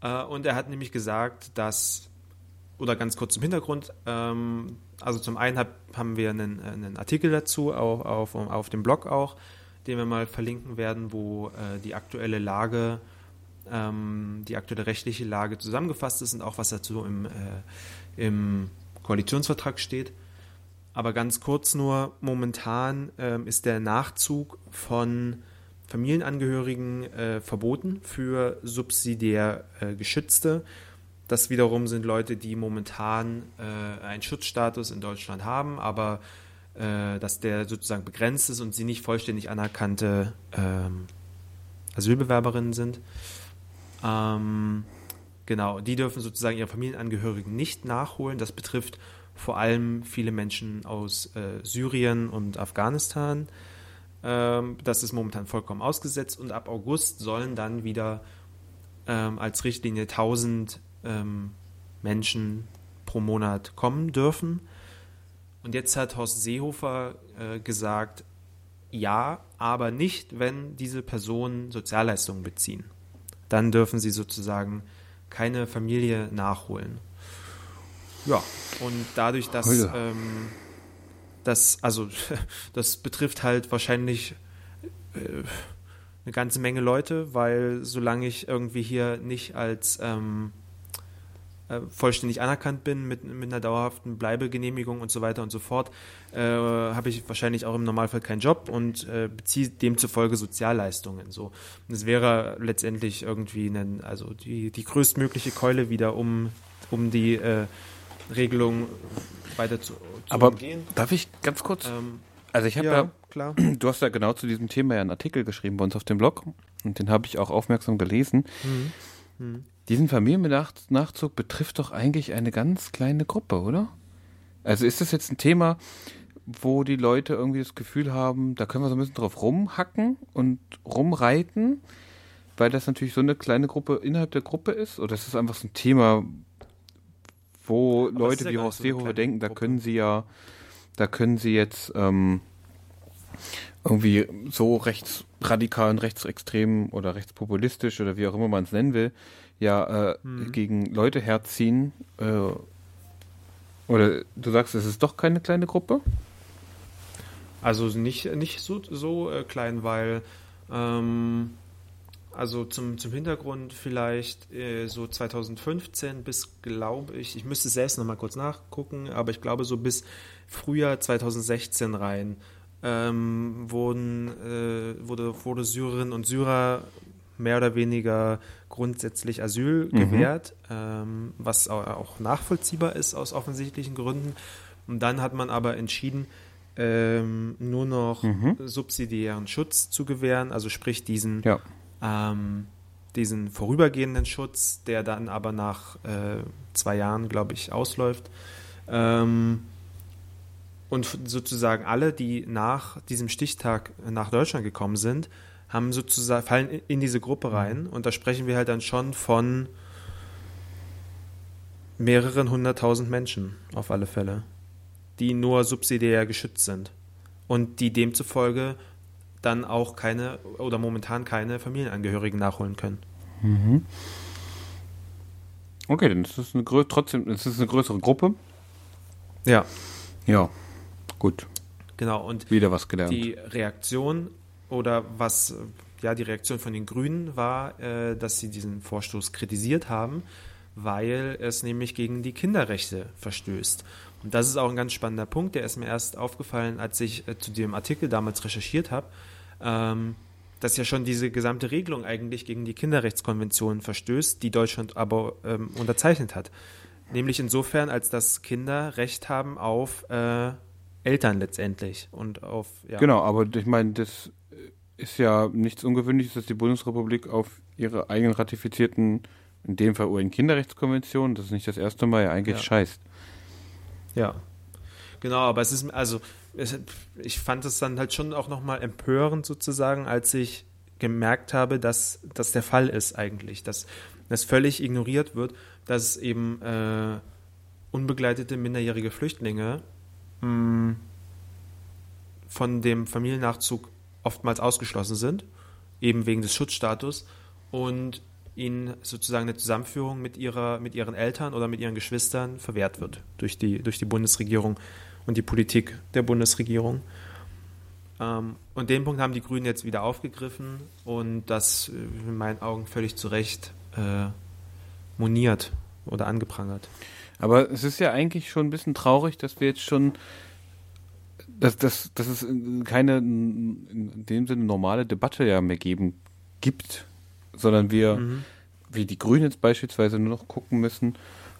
Äh, und er hat nämlich gesagt, dass, oder ganz kurz zum Hintergrund, ähm, also zum einen hab, haben wir einen, einen Artikel dazu auf, auf, auf dem Blog auch, den wir mal verlinken werden, wo äh, die aktuelle Lage, ähm, die aktuelle rechtliche Lage zusammengefasst ist und auch was dazu im, äh, im Koalitionsvertrag steht. Aber ganz kurz nur, momentan ähm, ist der Nachzug von Familienangehörigen äh, verboten für subsidiär äh, Geschützte. Das wiederum sind Leute, die momentan äh, einen Schutzstatus in Deutschland haben, aber äh, dass der sozusagen begrenzt ist und sie nicht vollständig anerkannte ähm, Asylbewerberinnen sind. Ähm, genau, die dürfen sozusagen ihre Familienangehörigen nicht nachholen. Das betrifft vor allem viele Menschen aus äh, Syrien und Afghanistan. Ähm, das ist momentan vollkommen ausgesetzt und ab August sollen dann wieder ähm, als Richtlinie 1000 ähm, Menschen pro Monat kommen dürfen. Und jetzt hat Horst Seehofer äh, gesagt, ja, aber nicht, wenn diese Personen Sozialleistungen beziehen. Dann dürfen sie sozusagen keine Familie nachholen. Ja, und dadurch, dass ähm, das, also [laughs] das betrifft halt wahrscheinlich äh, eine ganze Menge Leute, weil solange ich irgendwie hier nicht als ähm, äh, vollständig anerkannt bin mit, mit einer dauerhaften Bleibegenehmigung und so weiter und so fort, äh, habe ich wahrscheinlich auch im Normalfall keinen Job und äh, beziehe demzufolge Sozialleistungen. So. Und es wäre letztendlich irgendwie ein, also die, die größtmögliche Keule wieder, um, um die Regelung weiter zu, zu Aber umgehen. darf ich ganz kurz? Ähm, also ich habe ja, ja, klar. [clears throat] du hast ja genau zu diesem Thema ja einen Artikel geschrieben bei uns auf dem Blog und den habe ich auch aufmerksam gelesen. Mhm. Mhm. Diesen Familiennachzug betrifft doch eigentlich eine ganz kleine Gruppe, oder? Also ist das jetzt ein Thema, wo die Leute irgendwie das Gefühl haben, da können wir so ein bisschen drauf rumhacken und rumreiten, weil das natürlich so eine kleine Gruppe innerhalb der Gruppe ist? Oder ist das einfach so ein Thema, wo Aber Leute ja wie Horst Seehofer so denken, da können sie ja, da können sie jetzt ähm, irgendwie so rechtsradikal und rechtsextrem oder rechtspopulistisch oder wie auch immer man es nennen will, ja äh, hm. gegen Leute herziehen. Äh, oder du sagst, es ist doch keine kleine Gruppe? Also nicht, nicht so, so äh, klein, weil ähm, also zum, zum Hintergrund vielleicht äh, so 2015 bis, glaube ich, ich müsste selbst nochmal kurz nachgucken, aber ich glaube so bis Frühjahr 2016 rein ähm, wurden, äh, wurde, wurde Syrerinnen und Syrer mehr oder weniger grundsätzlich Asyl mhm. gewährt, ähm, was auch nachvollziehbar ist aus offensichtlichen Gründen. Und dann hat man aber entschieden, ähm, nur noch mhm. subsidiären Schutz zu gewähren, also sprich diesen ja ähm, diesen vorübergehenden Schutz, der dann aber nach äh, zwei Jahren, glaube ich, ausläuft. Ähm, und sozusagen alle, die nach diesem Stichtag nach Deutschland gekommen sind, haben sozusagen, fallen in diese Gruppe mhm. rein. Und da sprechen wir halt dann schon von mehreren hunderttausend Menschen auf alle Fälle, die nur subsidiär geschützt sind. Und die demzufolge dann auch keine oder momentan keine Familienangehörigen nachholen können. Mhm. Okay, dann ist es eine trotzdem, ist eine größere Gruppe. Ja. Ja, gut. Genau, und wieder was gelernt. Die Reaktion oder was, ja, die Reaktion von den Grünen war, äh, dass sie diesen Vorstoß kritisiert haben, weil es nämlich gegen die Kinderrechte verstößt. Und das ist auch ein ganz spannender Punkt, der ist mir erst aufgefallen, als ich äh, zu dem Artikel damals recherchiert habe ähm, dass ja schon diese gesamte Regelung eigentlich gegen die Kinderrechtskonvention verstößt, die Deutschland aber ähm, unterzeichnet hat. Nämlich insofern, als dass Kinder Recht haben auf äh, Eltern letztendlich und auf ja. Genau, aber ich meine, das ist ja nichts Ungewöhnliches, dass die Bundesrepublik auf ihre eigenen ratifizierten, in dem Fall UN-Kinderrechtskonvention, das ist nicht das erste Mal, ja eigentlich ja. scheißt. Ja, genau, aber es ist also ich fand es dann halt schon auch nochmal empörend sozusagen, als ich gemerkt habe, dass das der Fall ist eigentlich, dass das völlig ignoriert wird, dass eben äh, unbegleitete minderjährige Flüchtlinge mh, hm, von dem Familiennachzug oftmals ausgeschlossen sind, eben wegen des Schutzstatus und ihnen sozusagen eine Zusammenführung mit, ihrer, mit ihren Eltern oder mit ihren Geschwistern verwehrt wird durch die, durch die Bundesregierung und die Politik der Bundesregierung. Ähm, und den Punkt haben die Grünen jetzt wieder aufgegriffen und das äh, in meinen Augen völlig zu Recht äh, moniert oder angeprangert. Aber es ist ja eigentlich schon ein bisschen traurig, dass wir jetzt schon, dass, dass, dass es keine in dem Sinne normale Debatte ja mehr geben gibt, sondern wir, mhm. wie die Grünen jetzt beispielsweise nur noch gucken müssen,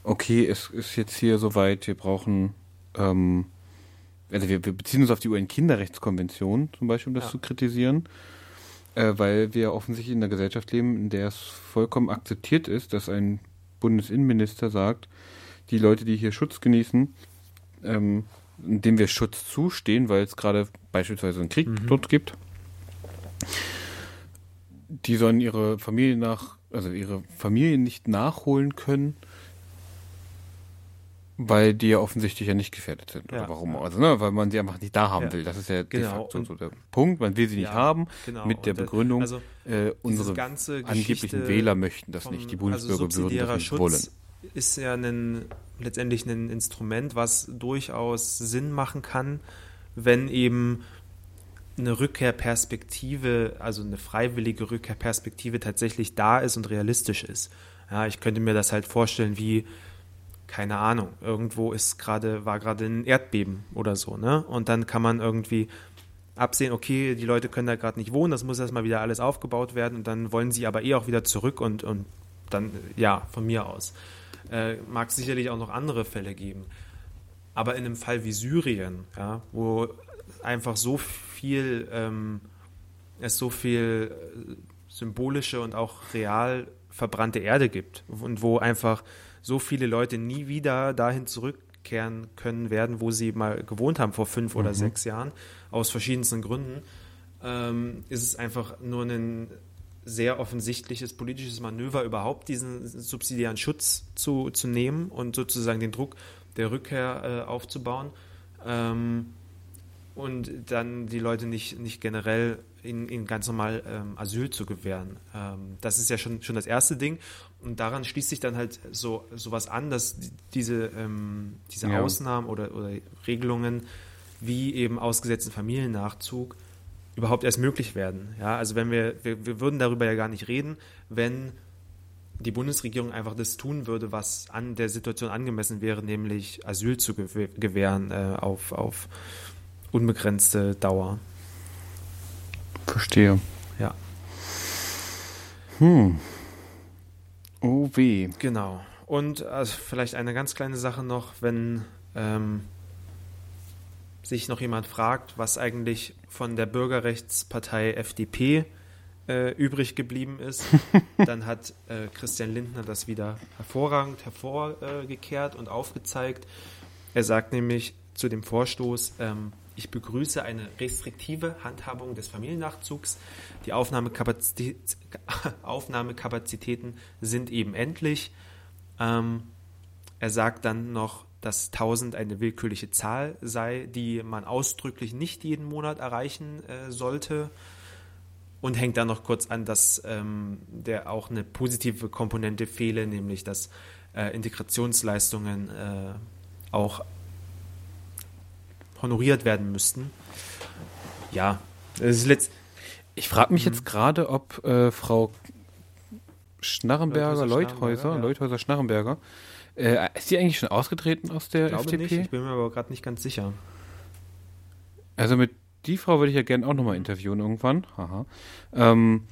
okay, es ist jetzt hier soweit, wir brauchen ähm, also wir, wir beziehen uns auf die UN-Kinderrechtskonvention zum Beispiel, um das ja. zu kritisieren, äh, weil wir offensichtlich in einer Gesellschaft leben, in der es vollkommen akzeptiert ist, dass ein Bundesinnenminister sagt, die Leute, die hier Schutz genießen, ähm, dem wir Schutz zustehen, weil es gerade beispielsweise einen Krieg mhm. dort gibt. Die sollen ihre Familie nach, also ihre Familie nicht nachholen können, weil die ja offensichtlich ja nicht gefährdet sind. Ja. Oder warum? Also, ne, weil man sie einfach nicht da haben ja. will. Das ist ja genau. de facto so der Punkt. Man will sie nicht ja, haben, genau. mit der Begründung, also, äh, unsere angeblichen Wähler möchten das nicht. Die Bundesbürger also würden das nicht Schutz wollen. Ist ja ein, letztendlich ein Instrument, was durchaus Sinn machen kann, wenn eben eine Rückkehrperspektive, also eine freiwillige Rückkehrperspektive tatsächlich da ist und realistisch ist. Ja, ich könnte mir das halt vorstellen, wie keine Ahnung, irgendwo ist gerade, war gerade ein Erdbeben oder so, ne? Und dann kann man irgendwie absehen, okay, die Leute können da gerade nicht wohnen, das muss erstmal wieder alles aufgebaut werden und dann wollen sie aber eh auch wieder zurück und, und dann, ja, von mir aus. Äh, mag es sicherlich auch noch andere Fälle geben. Aber in einem Fall wie Syrien, ja, wo einfach so viel, ähm, es so viel äh, symbolische und auch real verbrannte Erde gibt und wo einfach so viele Leute nie wieder dahin zurückkehren können werden, wo sie mal gewohnt haben vor fünf mhm. oder sechs Jahren, aus verschiedensten Gründen, ähm, ist es einfach nur ein sehr offensichtliches politisches Manöver, überhaupt diesen subsidiären Schutz zu, zu nehmen und sozusagen den Druck der Rückkehr äh, aufzubauen. Ähm, und dann die Leute nicht, nicht generell ihnen, ihnen ganz normal ähm, Asyl zu gewähren. Ähm, das ist ja schon, schon das erste Ding. Und daran schließt sich dann halt so sowas an, dass diese, ähm, diese ja. Ausnahmen oder, oder Regelungen wie eben ausgesetzten Familiennachzug überhaupt erst möglich werden. Ja, also wenn wir, wir, wir würden darüber ja gar nicht reden, wenn die Bundesregierung einfach das tun würde, was an der Situation angemessen wäre, nämlich Asyl zu gewähren äh, auf, auf unbegrenzte Dauer. Verstehe. Ja. Hm. Weh. Genau. Und also vielleicht eine ganz kleine Sache noch, wenn ähm, sich noch jemand fragt, was eigentlich von der Bürgerrechtspartei FDP äh, übrig geblieben ist, [laughs] dann hat äh, Christian Lindner das wieder hervorragend hervorgekehrt und aufgezeigt. Er sagt nämlich zu dem Vorstoß, ähm, ich begrüße eine restriktive Handhabung des Familiennachzugs. Die Aufnahmekapazität, [laughs] Aufnahmekapazitäten sind eben endlich. Ähm, er sagt dann noch, dass 1000 eine willkürliche Zahl sei, die man ausdrücklich nicht jeden Monat erreichen äh, sollte. Und hängt dann noch kurz an, dass ähm, der auch eine positive Komponente fehle, nämlich dass äh, Integrationsleistungen äh, auch honoriert werden müssten. Ja, das ist letzt Ich frage mich mhm. jetzt gerade, ob äh, Frau Schnarrenberger, Leuthäuser, Leuthäuser Schnarrenberger, äh, ist sie eigentlich schon ausgetreten aus der ich glaube FDP? Nicht, ich bin mir aber gerade nicht ganz sicher. Also mit die Frau würde ich ja gerne auch nochmal interviewen irgendwann. Haha. Ähm,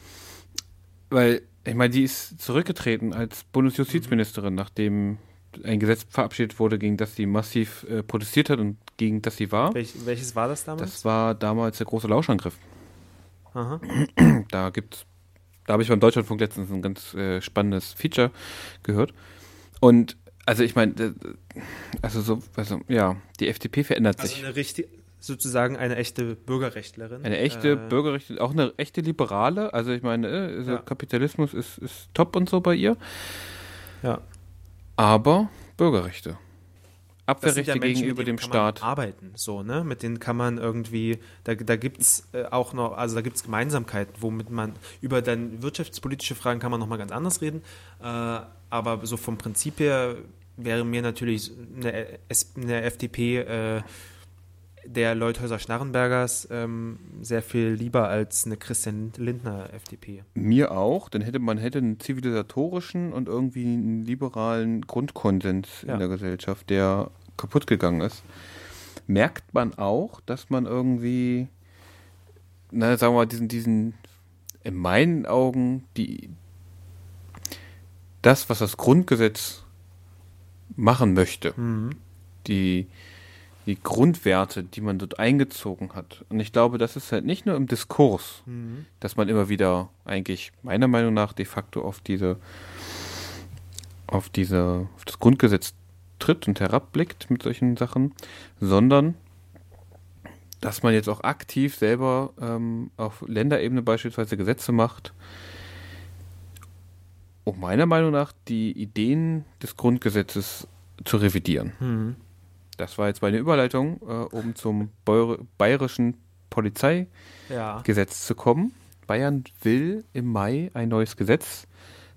weil, ich meine, die ist zurückgetreten als Bundesjustizministerin, mhm. nachdem ein Gesetz verabschiedet wurde, gegen das sie massiv äh, protestiert hat und gegen das sie war. Welch, welches war das damals? Das war damals der große Lauschangriff. Aha. Da gibt's, da habe ich beim Deutschlandfunk letztens ein ganz äh, spannendes Feature gehört. Und also ich meine, also so, also ja, die FDP verändert also sich. Eine richtig, sozusagen eine echte Bürgerrechtlerin. Eine echte äh, Bürgerrechtlerin, auch eine echte Liberale. Also ich meine, äh, also ja. Kapitalismus ist, ist top und so bei ihr. Ja. Aber Bürgerrechte. Abwehrrechte ja Menschen, gegenüber dem Staat. arbeiten, so, ne? Mit denen kann man irgendwie, da, da gibt es äh, auch noch, also da gibt es Gemeinsamkeiten, womit man, über dann wirtschaftspolitische Fragen kann man nochmal ganz anders reden, äh, aber so vom Prinzip her wäre mir natürlich eine, eine FDP äh, der Leuthäuser Schnarrenbergers ähm, sehr viel lieber als eine Christian Lindner FDP. Mir auch, dann hätte man hätte einen zivilisatorischen und irgendwie einen liberalen Grundkonsens ja. in der Gesellschaft, der kaputt gegangen ist. Merkt man auch, dass man irgendwie, na, sagen wir mal, diesen, diesen, in meinen Augen, die, das, was das Grundgesetz machen möchte, mhm. die, die Grundwerte, die man dort eingezogen hat. Und ich glaube, das ist halt nicht nur im Diskurs, mhm. dass man immer wieder eigentlich meiner Meinung nach de facto auf diese, auf diese, auf das Grundgesetz tritt und herabblickt mit solchen Sachen, sondern dass man jetzt auch aktiv selber ähm, auf Länderebene beispielsweise Gesetze macht, um meiner Meinung nach die Ideen des Grundgesetzes zu revidieren. Mhm. Das war jetzt meine Überleitung, äh, um zum Beur bayerischen Polizeigesetz Ja. zu kommen. Bayern will im Mai ein neues Gesetz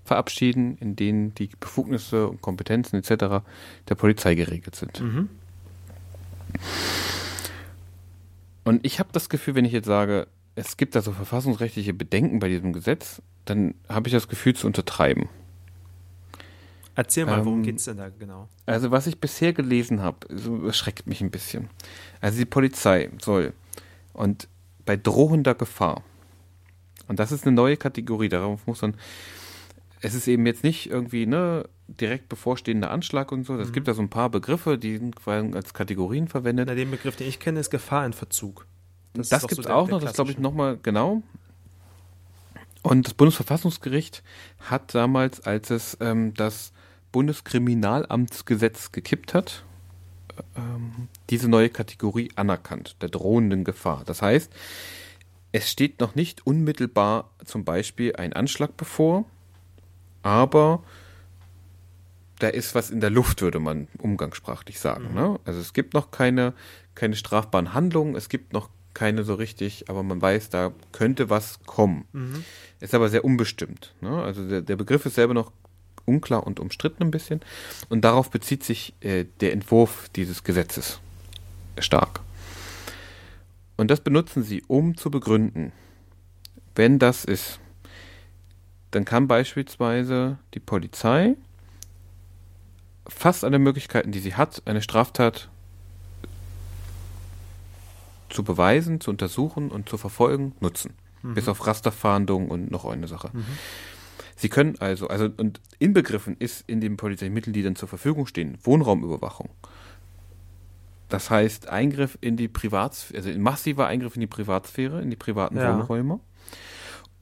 verabschieden, in dem die Befugnisse und Kompetenzen etc. der Polizei geregelt sind. Mhm. Und ich habe das Gefühl, wenn ich jetzt sage, es gibt da so verfassungsrechtliche Bedenken bei diesem Gesetz, dann habe ich das Gefühl zu untertreiben. Erzähl mal, worum Ähm, geht's denn da genau? Also was ich bisher gelesen habe, so erschreckt mich ein bisschen. Also die Polizei soll und bei drohender Gefahr. Und das ist eine neue Kategorie, darauf muss man. Es ist eben jetzt nicht irgendwie ne direkt bevorstehender Anschlag und so. Es Mhm. gibt da so ein paar Begriffe, die sind als Kategorien verwendet. Na, den Begriff, den ich kenne, ist Gefahr in Verzug. Das, doch gibt es so der- auch noch, das glaube ich nochmal genau. Und das Bundesverfassungsgericht hat damals, als es ähm, das Bundeskriminalamtsgesetz gekippt hat, ähm, diese neue Kategorie anerkannt, der drohenden Gefahr. Das heißt, es steht noch nicht unmittelbar zum Beispiel ein Anschlag bevor, aber da ist was in der Luft, würde man umgangssprachlich sagen. Ne? Also es gibt noch keine, keine strafbaren Handlungen, es gibt noch keine so richtig, aber man weiß, da könnte was kommen. Mhm. Ist aber sehr unbestimmt. Ne? Also der, der Begriff ist selber noch unklar und umstritten ein bisschen. Und darauf bezieht sich äh, der Entwurf dieses Gesetzes stark. Und das benutzen sie, um zu begründen, wenn das ist, dann kann beispielsweise die Polizei fast alle Möglichkeiten, die sie hat, eine Straftat zu beweisen, zu untersuchen und zu verfolgen, nutzen. Bis auf Rasterfahndung und noch eine Sache. Sie können also, also und inbegriffen ist in den Polizeimitteln, die dann zur Verfügung stehen, Wohnraumüberwachung. Das heißt Eingriff in die Privatsphäre, also massiver Eingriff in die Privatsphäre, in die privaten Ja. Wohnräume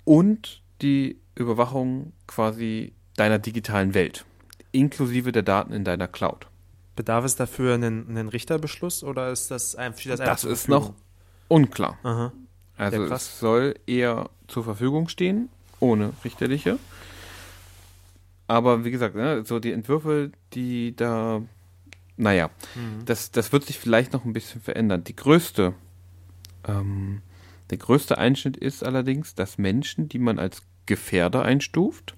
und die Überwachung quasi deiner digitalen Welt, inklusive der Daten in deiner Cloud. Bedarf es dafür einen, einen Richterbeschluss oder ist das einfach, das einfach Das ist noch unklar. Aha. Also Ja, es soll eher zur Verfügung stehen, ohne richterliche. Aber wie gesagt, ne, so die Entwürfe, die da, naja, Mhm. das, das wird sich vielleicht noch ein bisschen verändern. Die größte, ähm, der größte Einschnitt ist allerdings, dass Menschen, die man als Gefährder einstuft,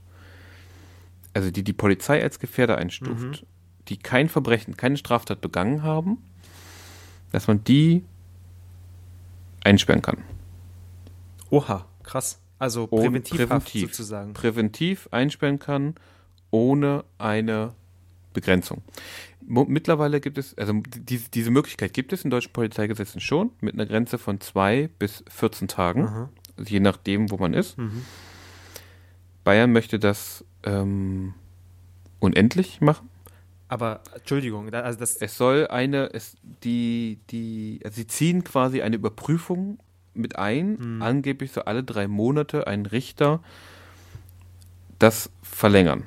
also die die Polizei als Gefährder einstuft, Mhm. die kein Verbrechen, keine Straftat begangen haben, dass man die einsperren kann. Oha, krass. Also präventiv, präventiv. sozusagen. präventiv einsperren kann, ohne eine Begrenzung. Mittlerweile gibt es, also die, diese Möglichkeit gibt es in deutschen Polizeigesetzen schon, mit einer Grenze von zwei bis 14 Tagen, also je nachdem, wo man ist. Mhm. Bayern möchte das ähm, unendlich machen. Aber Entschuldigung, also das, Es soll eine, es, die, die, also sie ziehen quasi eine Überprüfung mit ein, Mhm. angeblich so alle drei Monate ein Richter das verlängern.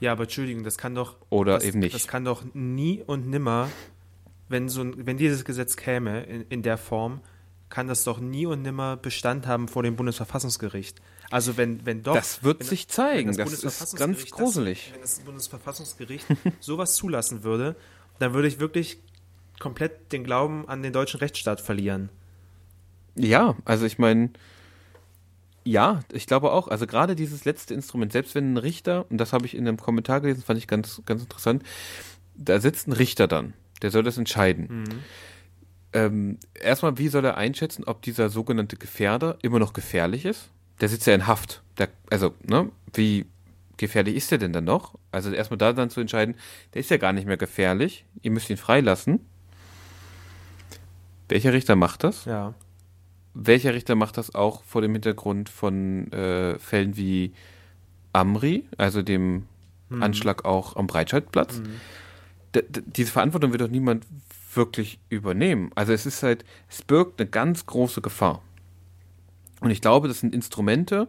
ja, aber Entschuldigung, das kann doch Oder das, eben nicht. Das kann doch nie und nimmer, wenn so ein, wenn dieses Gesetz käme in, in der Form, kann das doch nie und nimmer Bestand haben vor dem Bundesverfassungsgericht. Also wenn, wenn doch. Das wird wenn, sich zeigen. Das ist Bundesverfassungsgericht ganz gruselig. Das, wenn das Bundesverfassungsgericht [laughs] sowas zulassen würde, dann würde ich wirklich komplett den Glauben an den deutschen Rechtsstaat verlieren. Ja, also ich meine, ja, ich glaube auch. Also gerade dieses letzte Instrument, selbst wenn ein Richter, und das habe ich in einem Kommentar gelesen, fand ich ganz, ganz interessant, da sitzt ein Richter dann, der soll das entscheiden. Ähm, erstmal, wie soll er einschätzen, ob dieser sogenannte Gefährder immer noch gefährlich ist? Der sitzt ja in Haft. Der, also, ne, wie gefährlich ist der denn dann noch? Also erstmal da dann zu entscheiden, der ist ja gar nicht mehr gefährlich, ihr müsst ihn freilassen. Welcher Richter macht das? Ja. welcher Richter macht das auch vor dem Hintergrund von äh, Fällen wie Amri, also dem Mhm. Anschlag auch am Breitscheidplatz? D- diese Verantwortung wird doch niemand wirklich übernehmen. Also es ist halt, es birgt eine ganz große Gefahr. Und ich glaube, das sind Instrumente,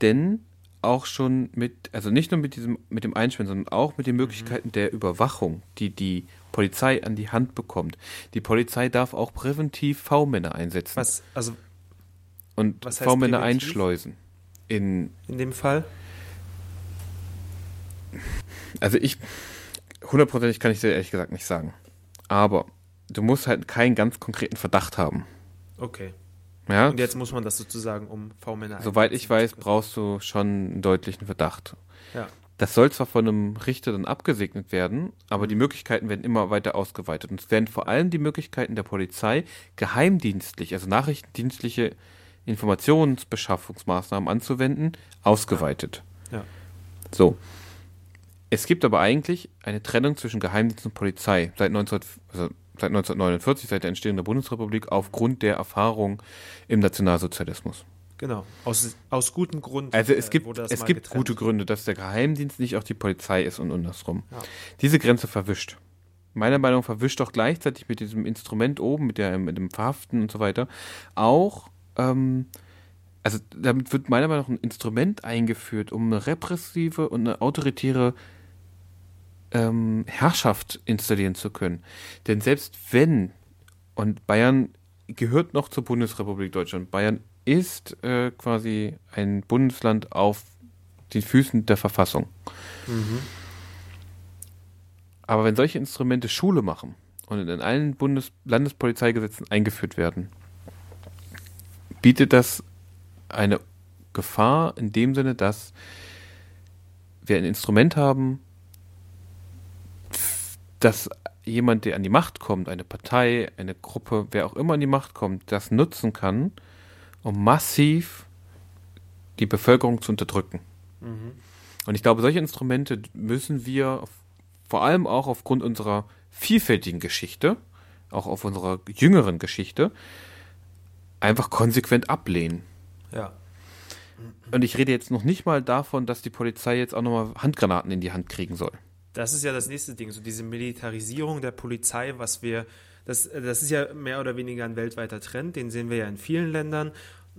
denn auch schon mit, also nicht nur mit diesem, mit dem Einsperren, sondern auch mit den Möglichkeiten mhm. der Überwachung, die die Polizei an die Hand bekommt. Die Polizei darf auch präventiv V-Männer einsetzen. Was, also, und V-Männer einschleusen. In, in dem Fall? Also ich, hundertprozentig kann ich dir ehrlich gesagt nicht sagen. Aber du musst halt keinen ganz konkreten Verdacht haben. Okay. Ja? Und jetzt muss man das sozusagen um V-Männer Soweit ich weiß, brauchst du schon einen deutlichen Verdacht. Ja. Das soll zwar von einem Richter dann abgesegnet werden, aber die Möglichkeiten werden immer weiter ausgeweitet. Und es werden vor allem die Möglichkeiten der Polizei, geheimdienstlich, also nachrichtendienstliche Informationsbeschaffungsmaßnahmen anzuwenden, ausgeweitet. Ja. So. Es gibt aber eigentlich eine Trennung zwischen Geheimdienst und Polizei seit, 19, also seit 1949, seit der Entstehung der Bundesrepublik, aufgrund der Erfahrung im Nationalsozialismus. Genau, aus, aus gutem Grund. Also es gibt, es gibt gute Gründe, dass der Geheimdienst nicht auch die Polizei ist und andersrum. Ja. Diese Grenze verwischt. Meiner Meinung nach verwischt auch gleichzeitig mit diesem Instrument oben, mit, der, mit dem Verhaften und so weiter, auch, ähm, also damit wird meiner Meinung nach ein Instrument eingeführt, um eine repressive und eine autoritäre ähm, Herrschaft installieren zu können. Denn selbst wenn, und Bayern gehört noch zur Bundesrepublik Deutschland, Bayern ist äh, quasi ein Bundesland auf den Füßen der Verfassung. Mhm. Aber wenn solche Instrumente Schule machen und in allen Bundes Landespolizeigesetzen eingeführt werden, bietet das eine Gefahr in dem Sinne, dass wir ein Instrument haben, dass jemand, der an die Macht kommt, eine Partei, eine Gruppe, wer auch immer an die Macht kommt, das nutzen kann, um massiv die Bevölkerung zu unterdrücken. Mhm. Und ich glaube, solche Instrumente müssen wir vor allem auch aufgrund unserer vielfältigen Geschichte, auch auf unserer jüngeren Geschichte, einfach konsequent ablehnen. Ja. Und ich rede jetzt noch nicht mal davon, dass die Polizei jetzt auch nochmal Handgranaten in die Hand kriegen soll. Das ist ja das nächste Ding, so diese Militarisierung der Polizei, was wir, das, das ist ja mehr oder weniger ein weltweiter Trend, den sehen wir ja in vielen Ländern,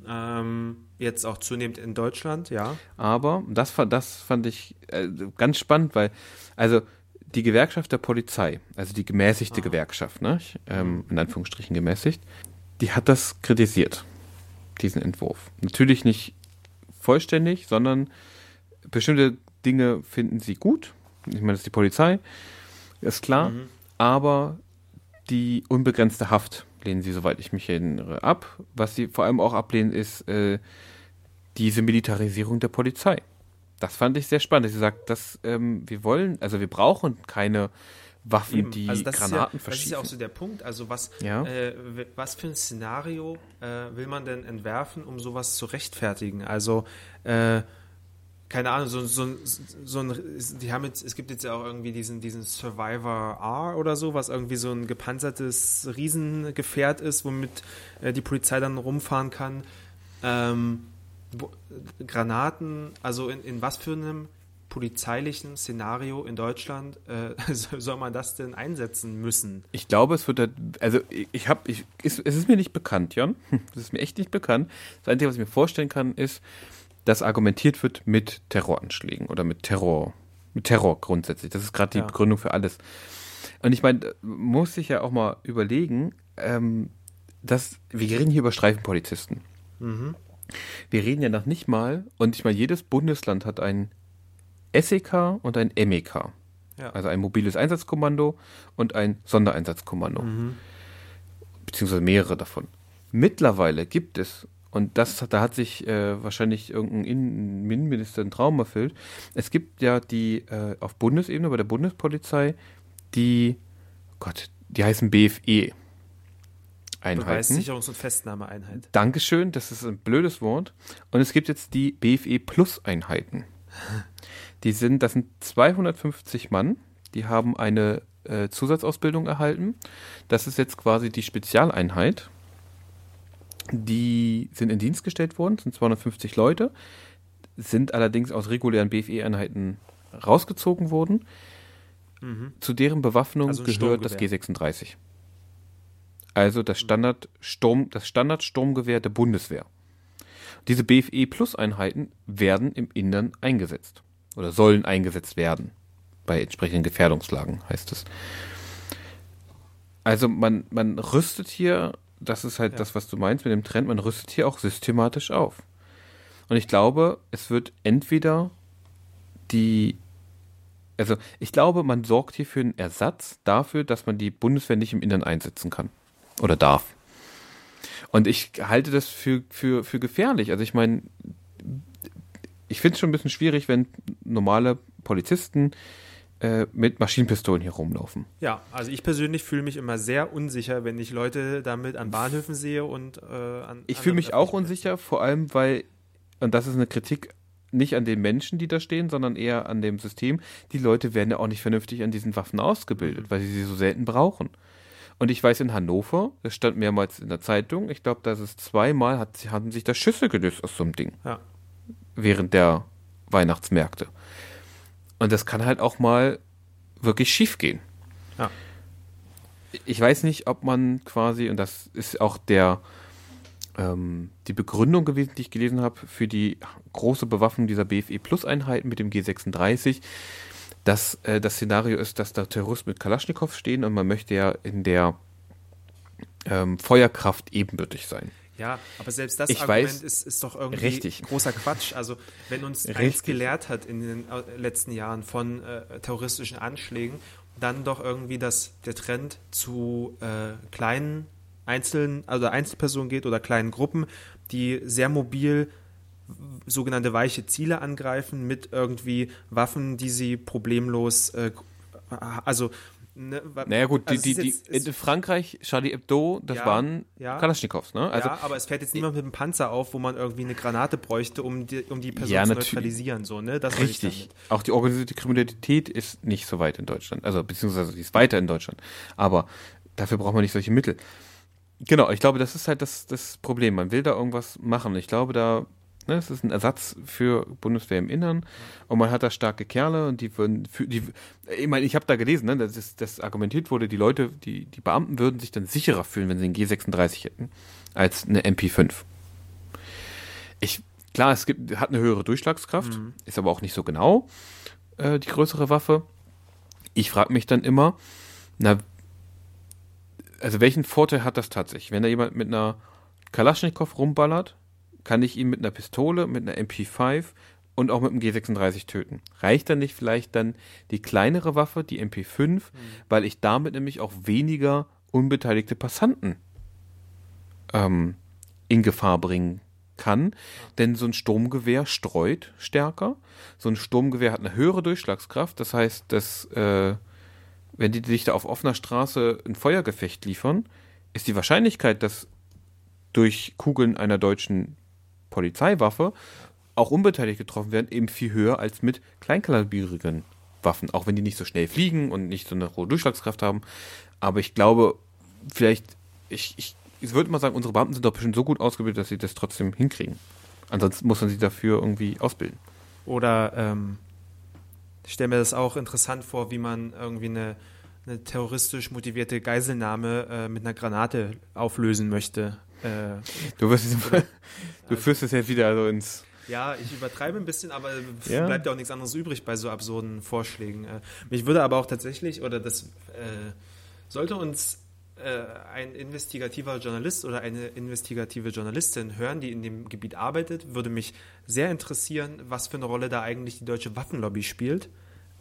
ähm, jetzt auch zunehmend in Deutschland, ja. Aber das, das fand ich äh, ganz spannend, weil, also die Gewerkschaft der Polizei, also die gemäßigte ah. Gewerkschaft, ne, ähm, in Anführungsstrichen gemäßigt, die hat das kritisiert, diesen Entwurf. Natürlich nicht vollständig, sondern bestimmte Dinge finden sie gut, ich meine, das ist die Polizei, ist klar, mhm. aber die unbegrenzte Haft lehnen sie, soweit ich mich erinnere, ab. Was sie vor allem auch ablehnen, ist äh, diese Militarisierung der Polizei. Das fand ich sehr spannend. Sie sagt, dass ähm, wir wollen, also wir brauchen keine Waffen, Eben. die also Granaten ja, verschießen. Das ist ja auch so der Punkt. Also was, ja. äh, was für ein Szenario äh, will man denn entwerfen, um sowas zu rechtfertigen? Also äh, keine Ahnung, so, so, so ein, die haben jetzt, es gibt jetzt ja auch irgendwie diesen, diesen Survivor R oder so, was irgendwie so ein gepanzertes Riesengefährt ist, womit äh, die Polizei dann rumfahren kann. Ähm, Granaten, also in, in was für einem polizeilichen Szenario in Deutschland äh, [laughs] soll man das denn einsetzen müssen? Ich glaube, es wird, also ich habe, ich, es, es ist mir nicht bekannt, Jan, [laughs] es ist mir echt nicht bekannt. Das Einzige, was ich mir vorstellen kann, ist, dass argumentiert wird mit Terroranschlägen oder mit Terror, mit Terror grundsätzlich. Das ist gerade die ja. Begründung für alles. Und ich meine, muss sich ja auch mal überlegen, ähm, dass wir reden hier über Streifenpolizisten. Mhm. Wir reden ja noch nicht mal, und ich meine, jedes Bundesland hat ein SEK und ein MEK. Ja. Also ein mobiles Einsatzkommando und ein Sondereinsatzkommando. Mhm. Beziehungsweise mehrere davon. Mittlerweile gibt es und das, da hat sich äh, wahrscheinlich irgendein Innenminister einen Traum erfüllt. Es gibt ja die äh, auf Bundesebene bei der Bundespolizei die, Gott, die heißen BFE. Einheiten. Beweissicherungs- und Festnahmeeinheit. Dankeschön, das ist ein blödes Wort. Und es gibt jetzt die BFE Plus Einheiten. Die sind, das sind 250 Mann, die haben eine äh, Zusatzausbildung erhalten. Das ist jetzt quasi die Spezialeinheit die sind in Dienst gestellt worden, sind 250 Leute, sind allerdings aus regulären BFE-Einheiten rausgezogen worden. Mhm. Zu deren Bewaffnung also gehört das G36. Also das Standard Sturm, das Standardsturmgewehr der Bundeswehr. Diese BFE Plus Einheiten werden im Innern eingesetzt oder sollen eingesetzt werden. Bei entsprechenden Gefährdungslagen heißt es. Also man, man rüstet hier, das ist halt Ja. das, was du meinst mit dem Trend, man rüstet hier auch systematisch auf. Und ich glaube, es wird entweder die, also ich glaube, man sorgt hier für einen Ersatz dafür, dass man die Bundeswehr nicht im Innern einsetzen kann. Oder darf. Und ich halte das für, für, für gefährlich. Also ich meine, ich finde es schon ein bisschen schwierig, wenn normale Polizisten äh, mit Maschinenpistolen hier rumlaufen. Ja, also ich persönlich fühle mich immer sehr unsicher, wenn ich Leute damit an Bahnhöfen sehe und äh, an. Ich fühle mich auch unsicher, vor allem weil, und das ist eine Kritik nicht an den Menschen, die da stehen, sondern eher an dem System. Die Leute werden ja auch nicht vernünftig an diesen Waffen ausgebildet, weil sie sie so selten brauchen. Und ich weiß in Hannover, das stand mehrmals in der Zeitung, ich glaube, dass es zweimal hat, haben sich da Schüsse gelöst aus so einem Ding. Ja. Während der Weihnachtsmärkte. Und das kann halt auch mal wirklich schief gehen. Ja. Ich weiß nicht, ob man quasi, und das ist auch der, ähm, die Begründung gewesen, die ich gelesen habe, für die große Bewaffnung dieser BFE Plus Einheiten mit dem G36, dass äh, das Szenario ist, dass da Terroristen mit Kalaschnikow stehen und man möchte ja in der ähm, Feuerkraft ebenbürtig sein. Ja, aber selbst das Ich Argument weiß- ist, ist doch irgendwie Richtig. großer Quatsch. Also wenn uns eins gelehrt hat in den äh, letzten Jahren von äh, terroristischen Anschlägen, dann doch irgendwie, dass der Trend zu äh, kleinen Einzelnen, also Einzelpersonen geht oder kleinen Gruppen, die sehr mobil sogenannte weiche Ziele angreifen mit irgendwie Waffen, die sie problemlos, äh, also ne, Naja gut, die, also die, die, jetzt- es- in Frankreich, Charlie Hebdo, das Ja, waren ja. Kalaschnikows, ne? Also, ja, aber es fährt jetzt niemand mit einem Panzer auf, wo man irgendwie eine Granate bräuchte, um die, um die Person Ja, zu neutralisieren. So, ne? das Richtig. Auch die organisierte Kriminalität ist nicht so weit in Deutschland. Also, beziehungsweise die ist weiter in Deutschland. Aber dafür braucht man nicht solche Mittel. Genau, ich glaube, das ist halt das, das Problem. Man will da irgendwas machen. Ich glaube, da, ne, es ist ein Ersatz für Bundeswehr im Innern und man hat da starke Kerle und die würden, für, die, ich meine, ich habe da gelesen, ne, dass das, das argumentiert wurde, die Leute, die, die Beamten würden sich dann sicherer fühlen, wenn sie einen G36 hätten, als eine MP5. Ich, klar, es gibt, hat eine höhere Durchschlagskraft, ist aber auch nicht so genau äh, die größere Waffe. Ich frage mich dann immer, na, also welchen Vorteil hat das tatsächlich? Wenn da jemand mit einer Kalaschnikow rumballert, kann ich ihn mit einer Pistole, mit einer MP5 und auch mit einem G36 töten. Reicht dann nicht vielleicht dann die kleinere Waffe, die MP5, weil ich damit nämlich auch weniger unbeteiligte Passanten ähm, in Gefahr bringen kann, denn so ein Sturmgewehr streut stärker. So ein Sturmgewehr hat eine höhere Durchschlagskraft, das heißt, dass äh, wenn die dich da auf offener Straße ein Feuergefecht liefern, ist die Wahrscheinlichkeit, dass durch Kugeln einer deutschen Polizeiwaffe auch unbeteiligt getroffen werden, eben viel höher als mit kleinkalibrigen Waffen, auch wenn die nicht so schnell fliegen und nicht so eine hohe Durchschlagskraft haben. Aber ich glaube, vielleicht, ich, ich, ich würde mal sagen, unsere Beamten sind doch bestimmt so gut ausgebildet, dass sie das trotzdem hinkriegen. Ansonsten muss man sie dafür irgendwie ausbilden. Oder ähm, ich stelle mir das auch interessant vor, wie man irgendwie eine, eine terroristisch motivierte Geiselnahme äh, mit einer Granate auflösen möchte. Äh, Du wirst [laughs] du führst es ja wieder so ins. Ja, ich übertreibe ein bisschen, aber es Ja. bleibt ja auch nichts anderes übrig bei so absurden Vorschlägen. Äh, Mich würde aber auch tatsächlich, oder das äh, sollte uns äh, ein investigativer Journalist oder eine investigative Journalistin hören, die in dem Gebiet arbeitet, würde mich sehr interessieren, was für eine Rolle da eigentlich die deutsche Waffenlobby spielt.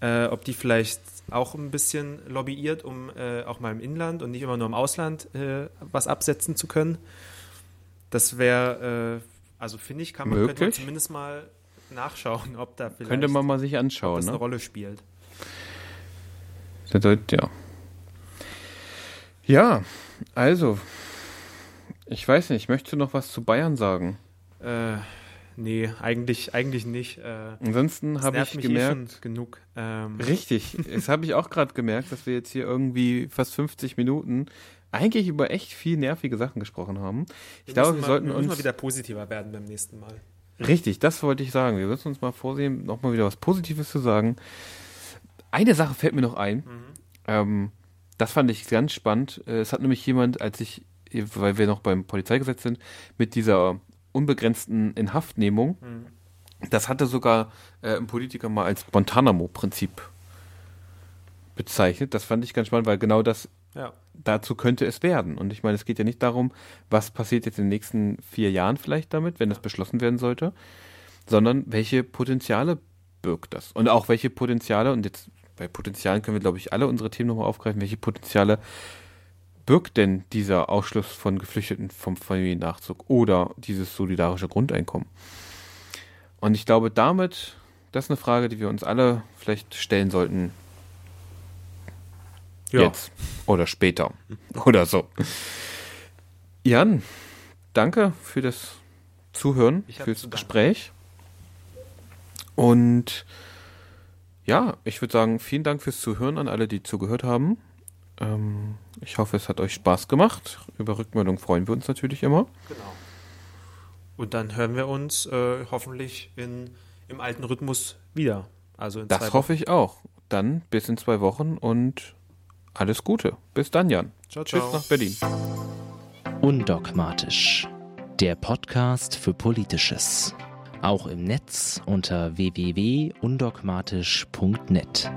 Äh, ob die vielleicht auch ein bisschen lobbyiert, um äh, auch mal im Inland und nicht immer nur im Ausland äh, was absetzen zu können. Das wäre, äh, also finde ich, kann man, könnte man zumindest mal nachschauen, ob da vielleicht Könnte man mal sich anschauen, das eine ne? Rolle spielt. Das sollte- Ja. Ja, also, ich weiß nicht, möchtest du noch was zu Bayern sagen? Äh, nee, eigentlich, eigentlich nicht. Äh, Ansonsten habe ich mich gemerkt, eh genug. Ähm, richtig, das habe ich auch gerade gemerkt, dass wir jetzt hier irgendwie fast 50 Minuten eigentlich über echt viel nervige Sachen gesprochen haben. Ich glaube, müssen wir mal- sollten wir uns mal wieder positiver werden beim nächsten Mal. Richtig, das wollte ich sagen. Wir müssen uns mal vorsehen, nochmal wieder was Positives zu sagen. Eine Sache fällt mir noch ein. Ähm, das fand ich ganz spannend. Äh, Es hat nämlich jemand, als ich, weil wir noch beim Polizeigesetz sind, mit dieser unbegrenzten Inhaftnehmung. Mhm. Das hatte sogar äh, ein Politiker mal als Guantanamo-Prinzip bezeichnet. Das fand ich ganz spannend, weil genau das ja. dazu könnte es werden. Und ich meine, es geht ja nicht darum, was passiert jetzt in den nächsten vier Jahren vielleicht damit, wenn das beschlossen werden sollte, sondern welche Potenziale birgt das? Und auch welche Potenziale, und jetzt bei Potenzialen können wir, glaube ich, alle unsere Themen nochmal aufgreifen, welche Potenziale birgt denn dieser Ausschluss von Geflüchteten vom Familiennachzug oder dieses solidarische Grundeinkommen? Und ich glaube, damit, das ist eine Frage, die wir uns alle vielleicht stellen sollten. Ja. Jetzt oder später oder so. Jan, danke für das Zuhören, fürs Gespräch. Und ja, ich würde sagen, vielen Dank fürs Zuhören an alle, die zugehört haben. Ähm, ich hoffe, es hat euch Spaß gemacht. Über Rückmeldung freuen wir uns natürlich immer. Genau. Und dann hören wir uns äh, hoffentlich in, im alten Rhythmus wieder. Also in das hoffe ich auch. Dann bis in zwei Wochen und alles Gute. Bis dann, Jan. Ciao, ciao. Tschüss nach Berlin. Undogmatisch. Der Podcast für Politisches. Auch im Netz unter www.undogmatisch.net.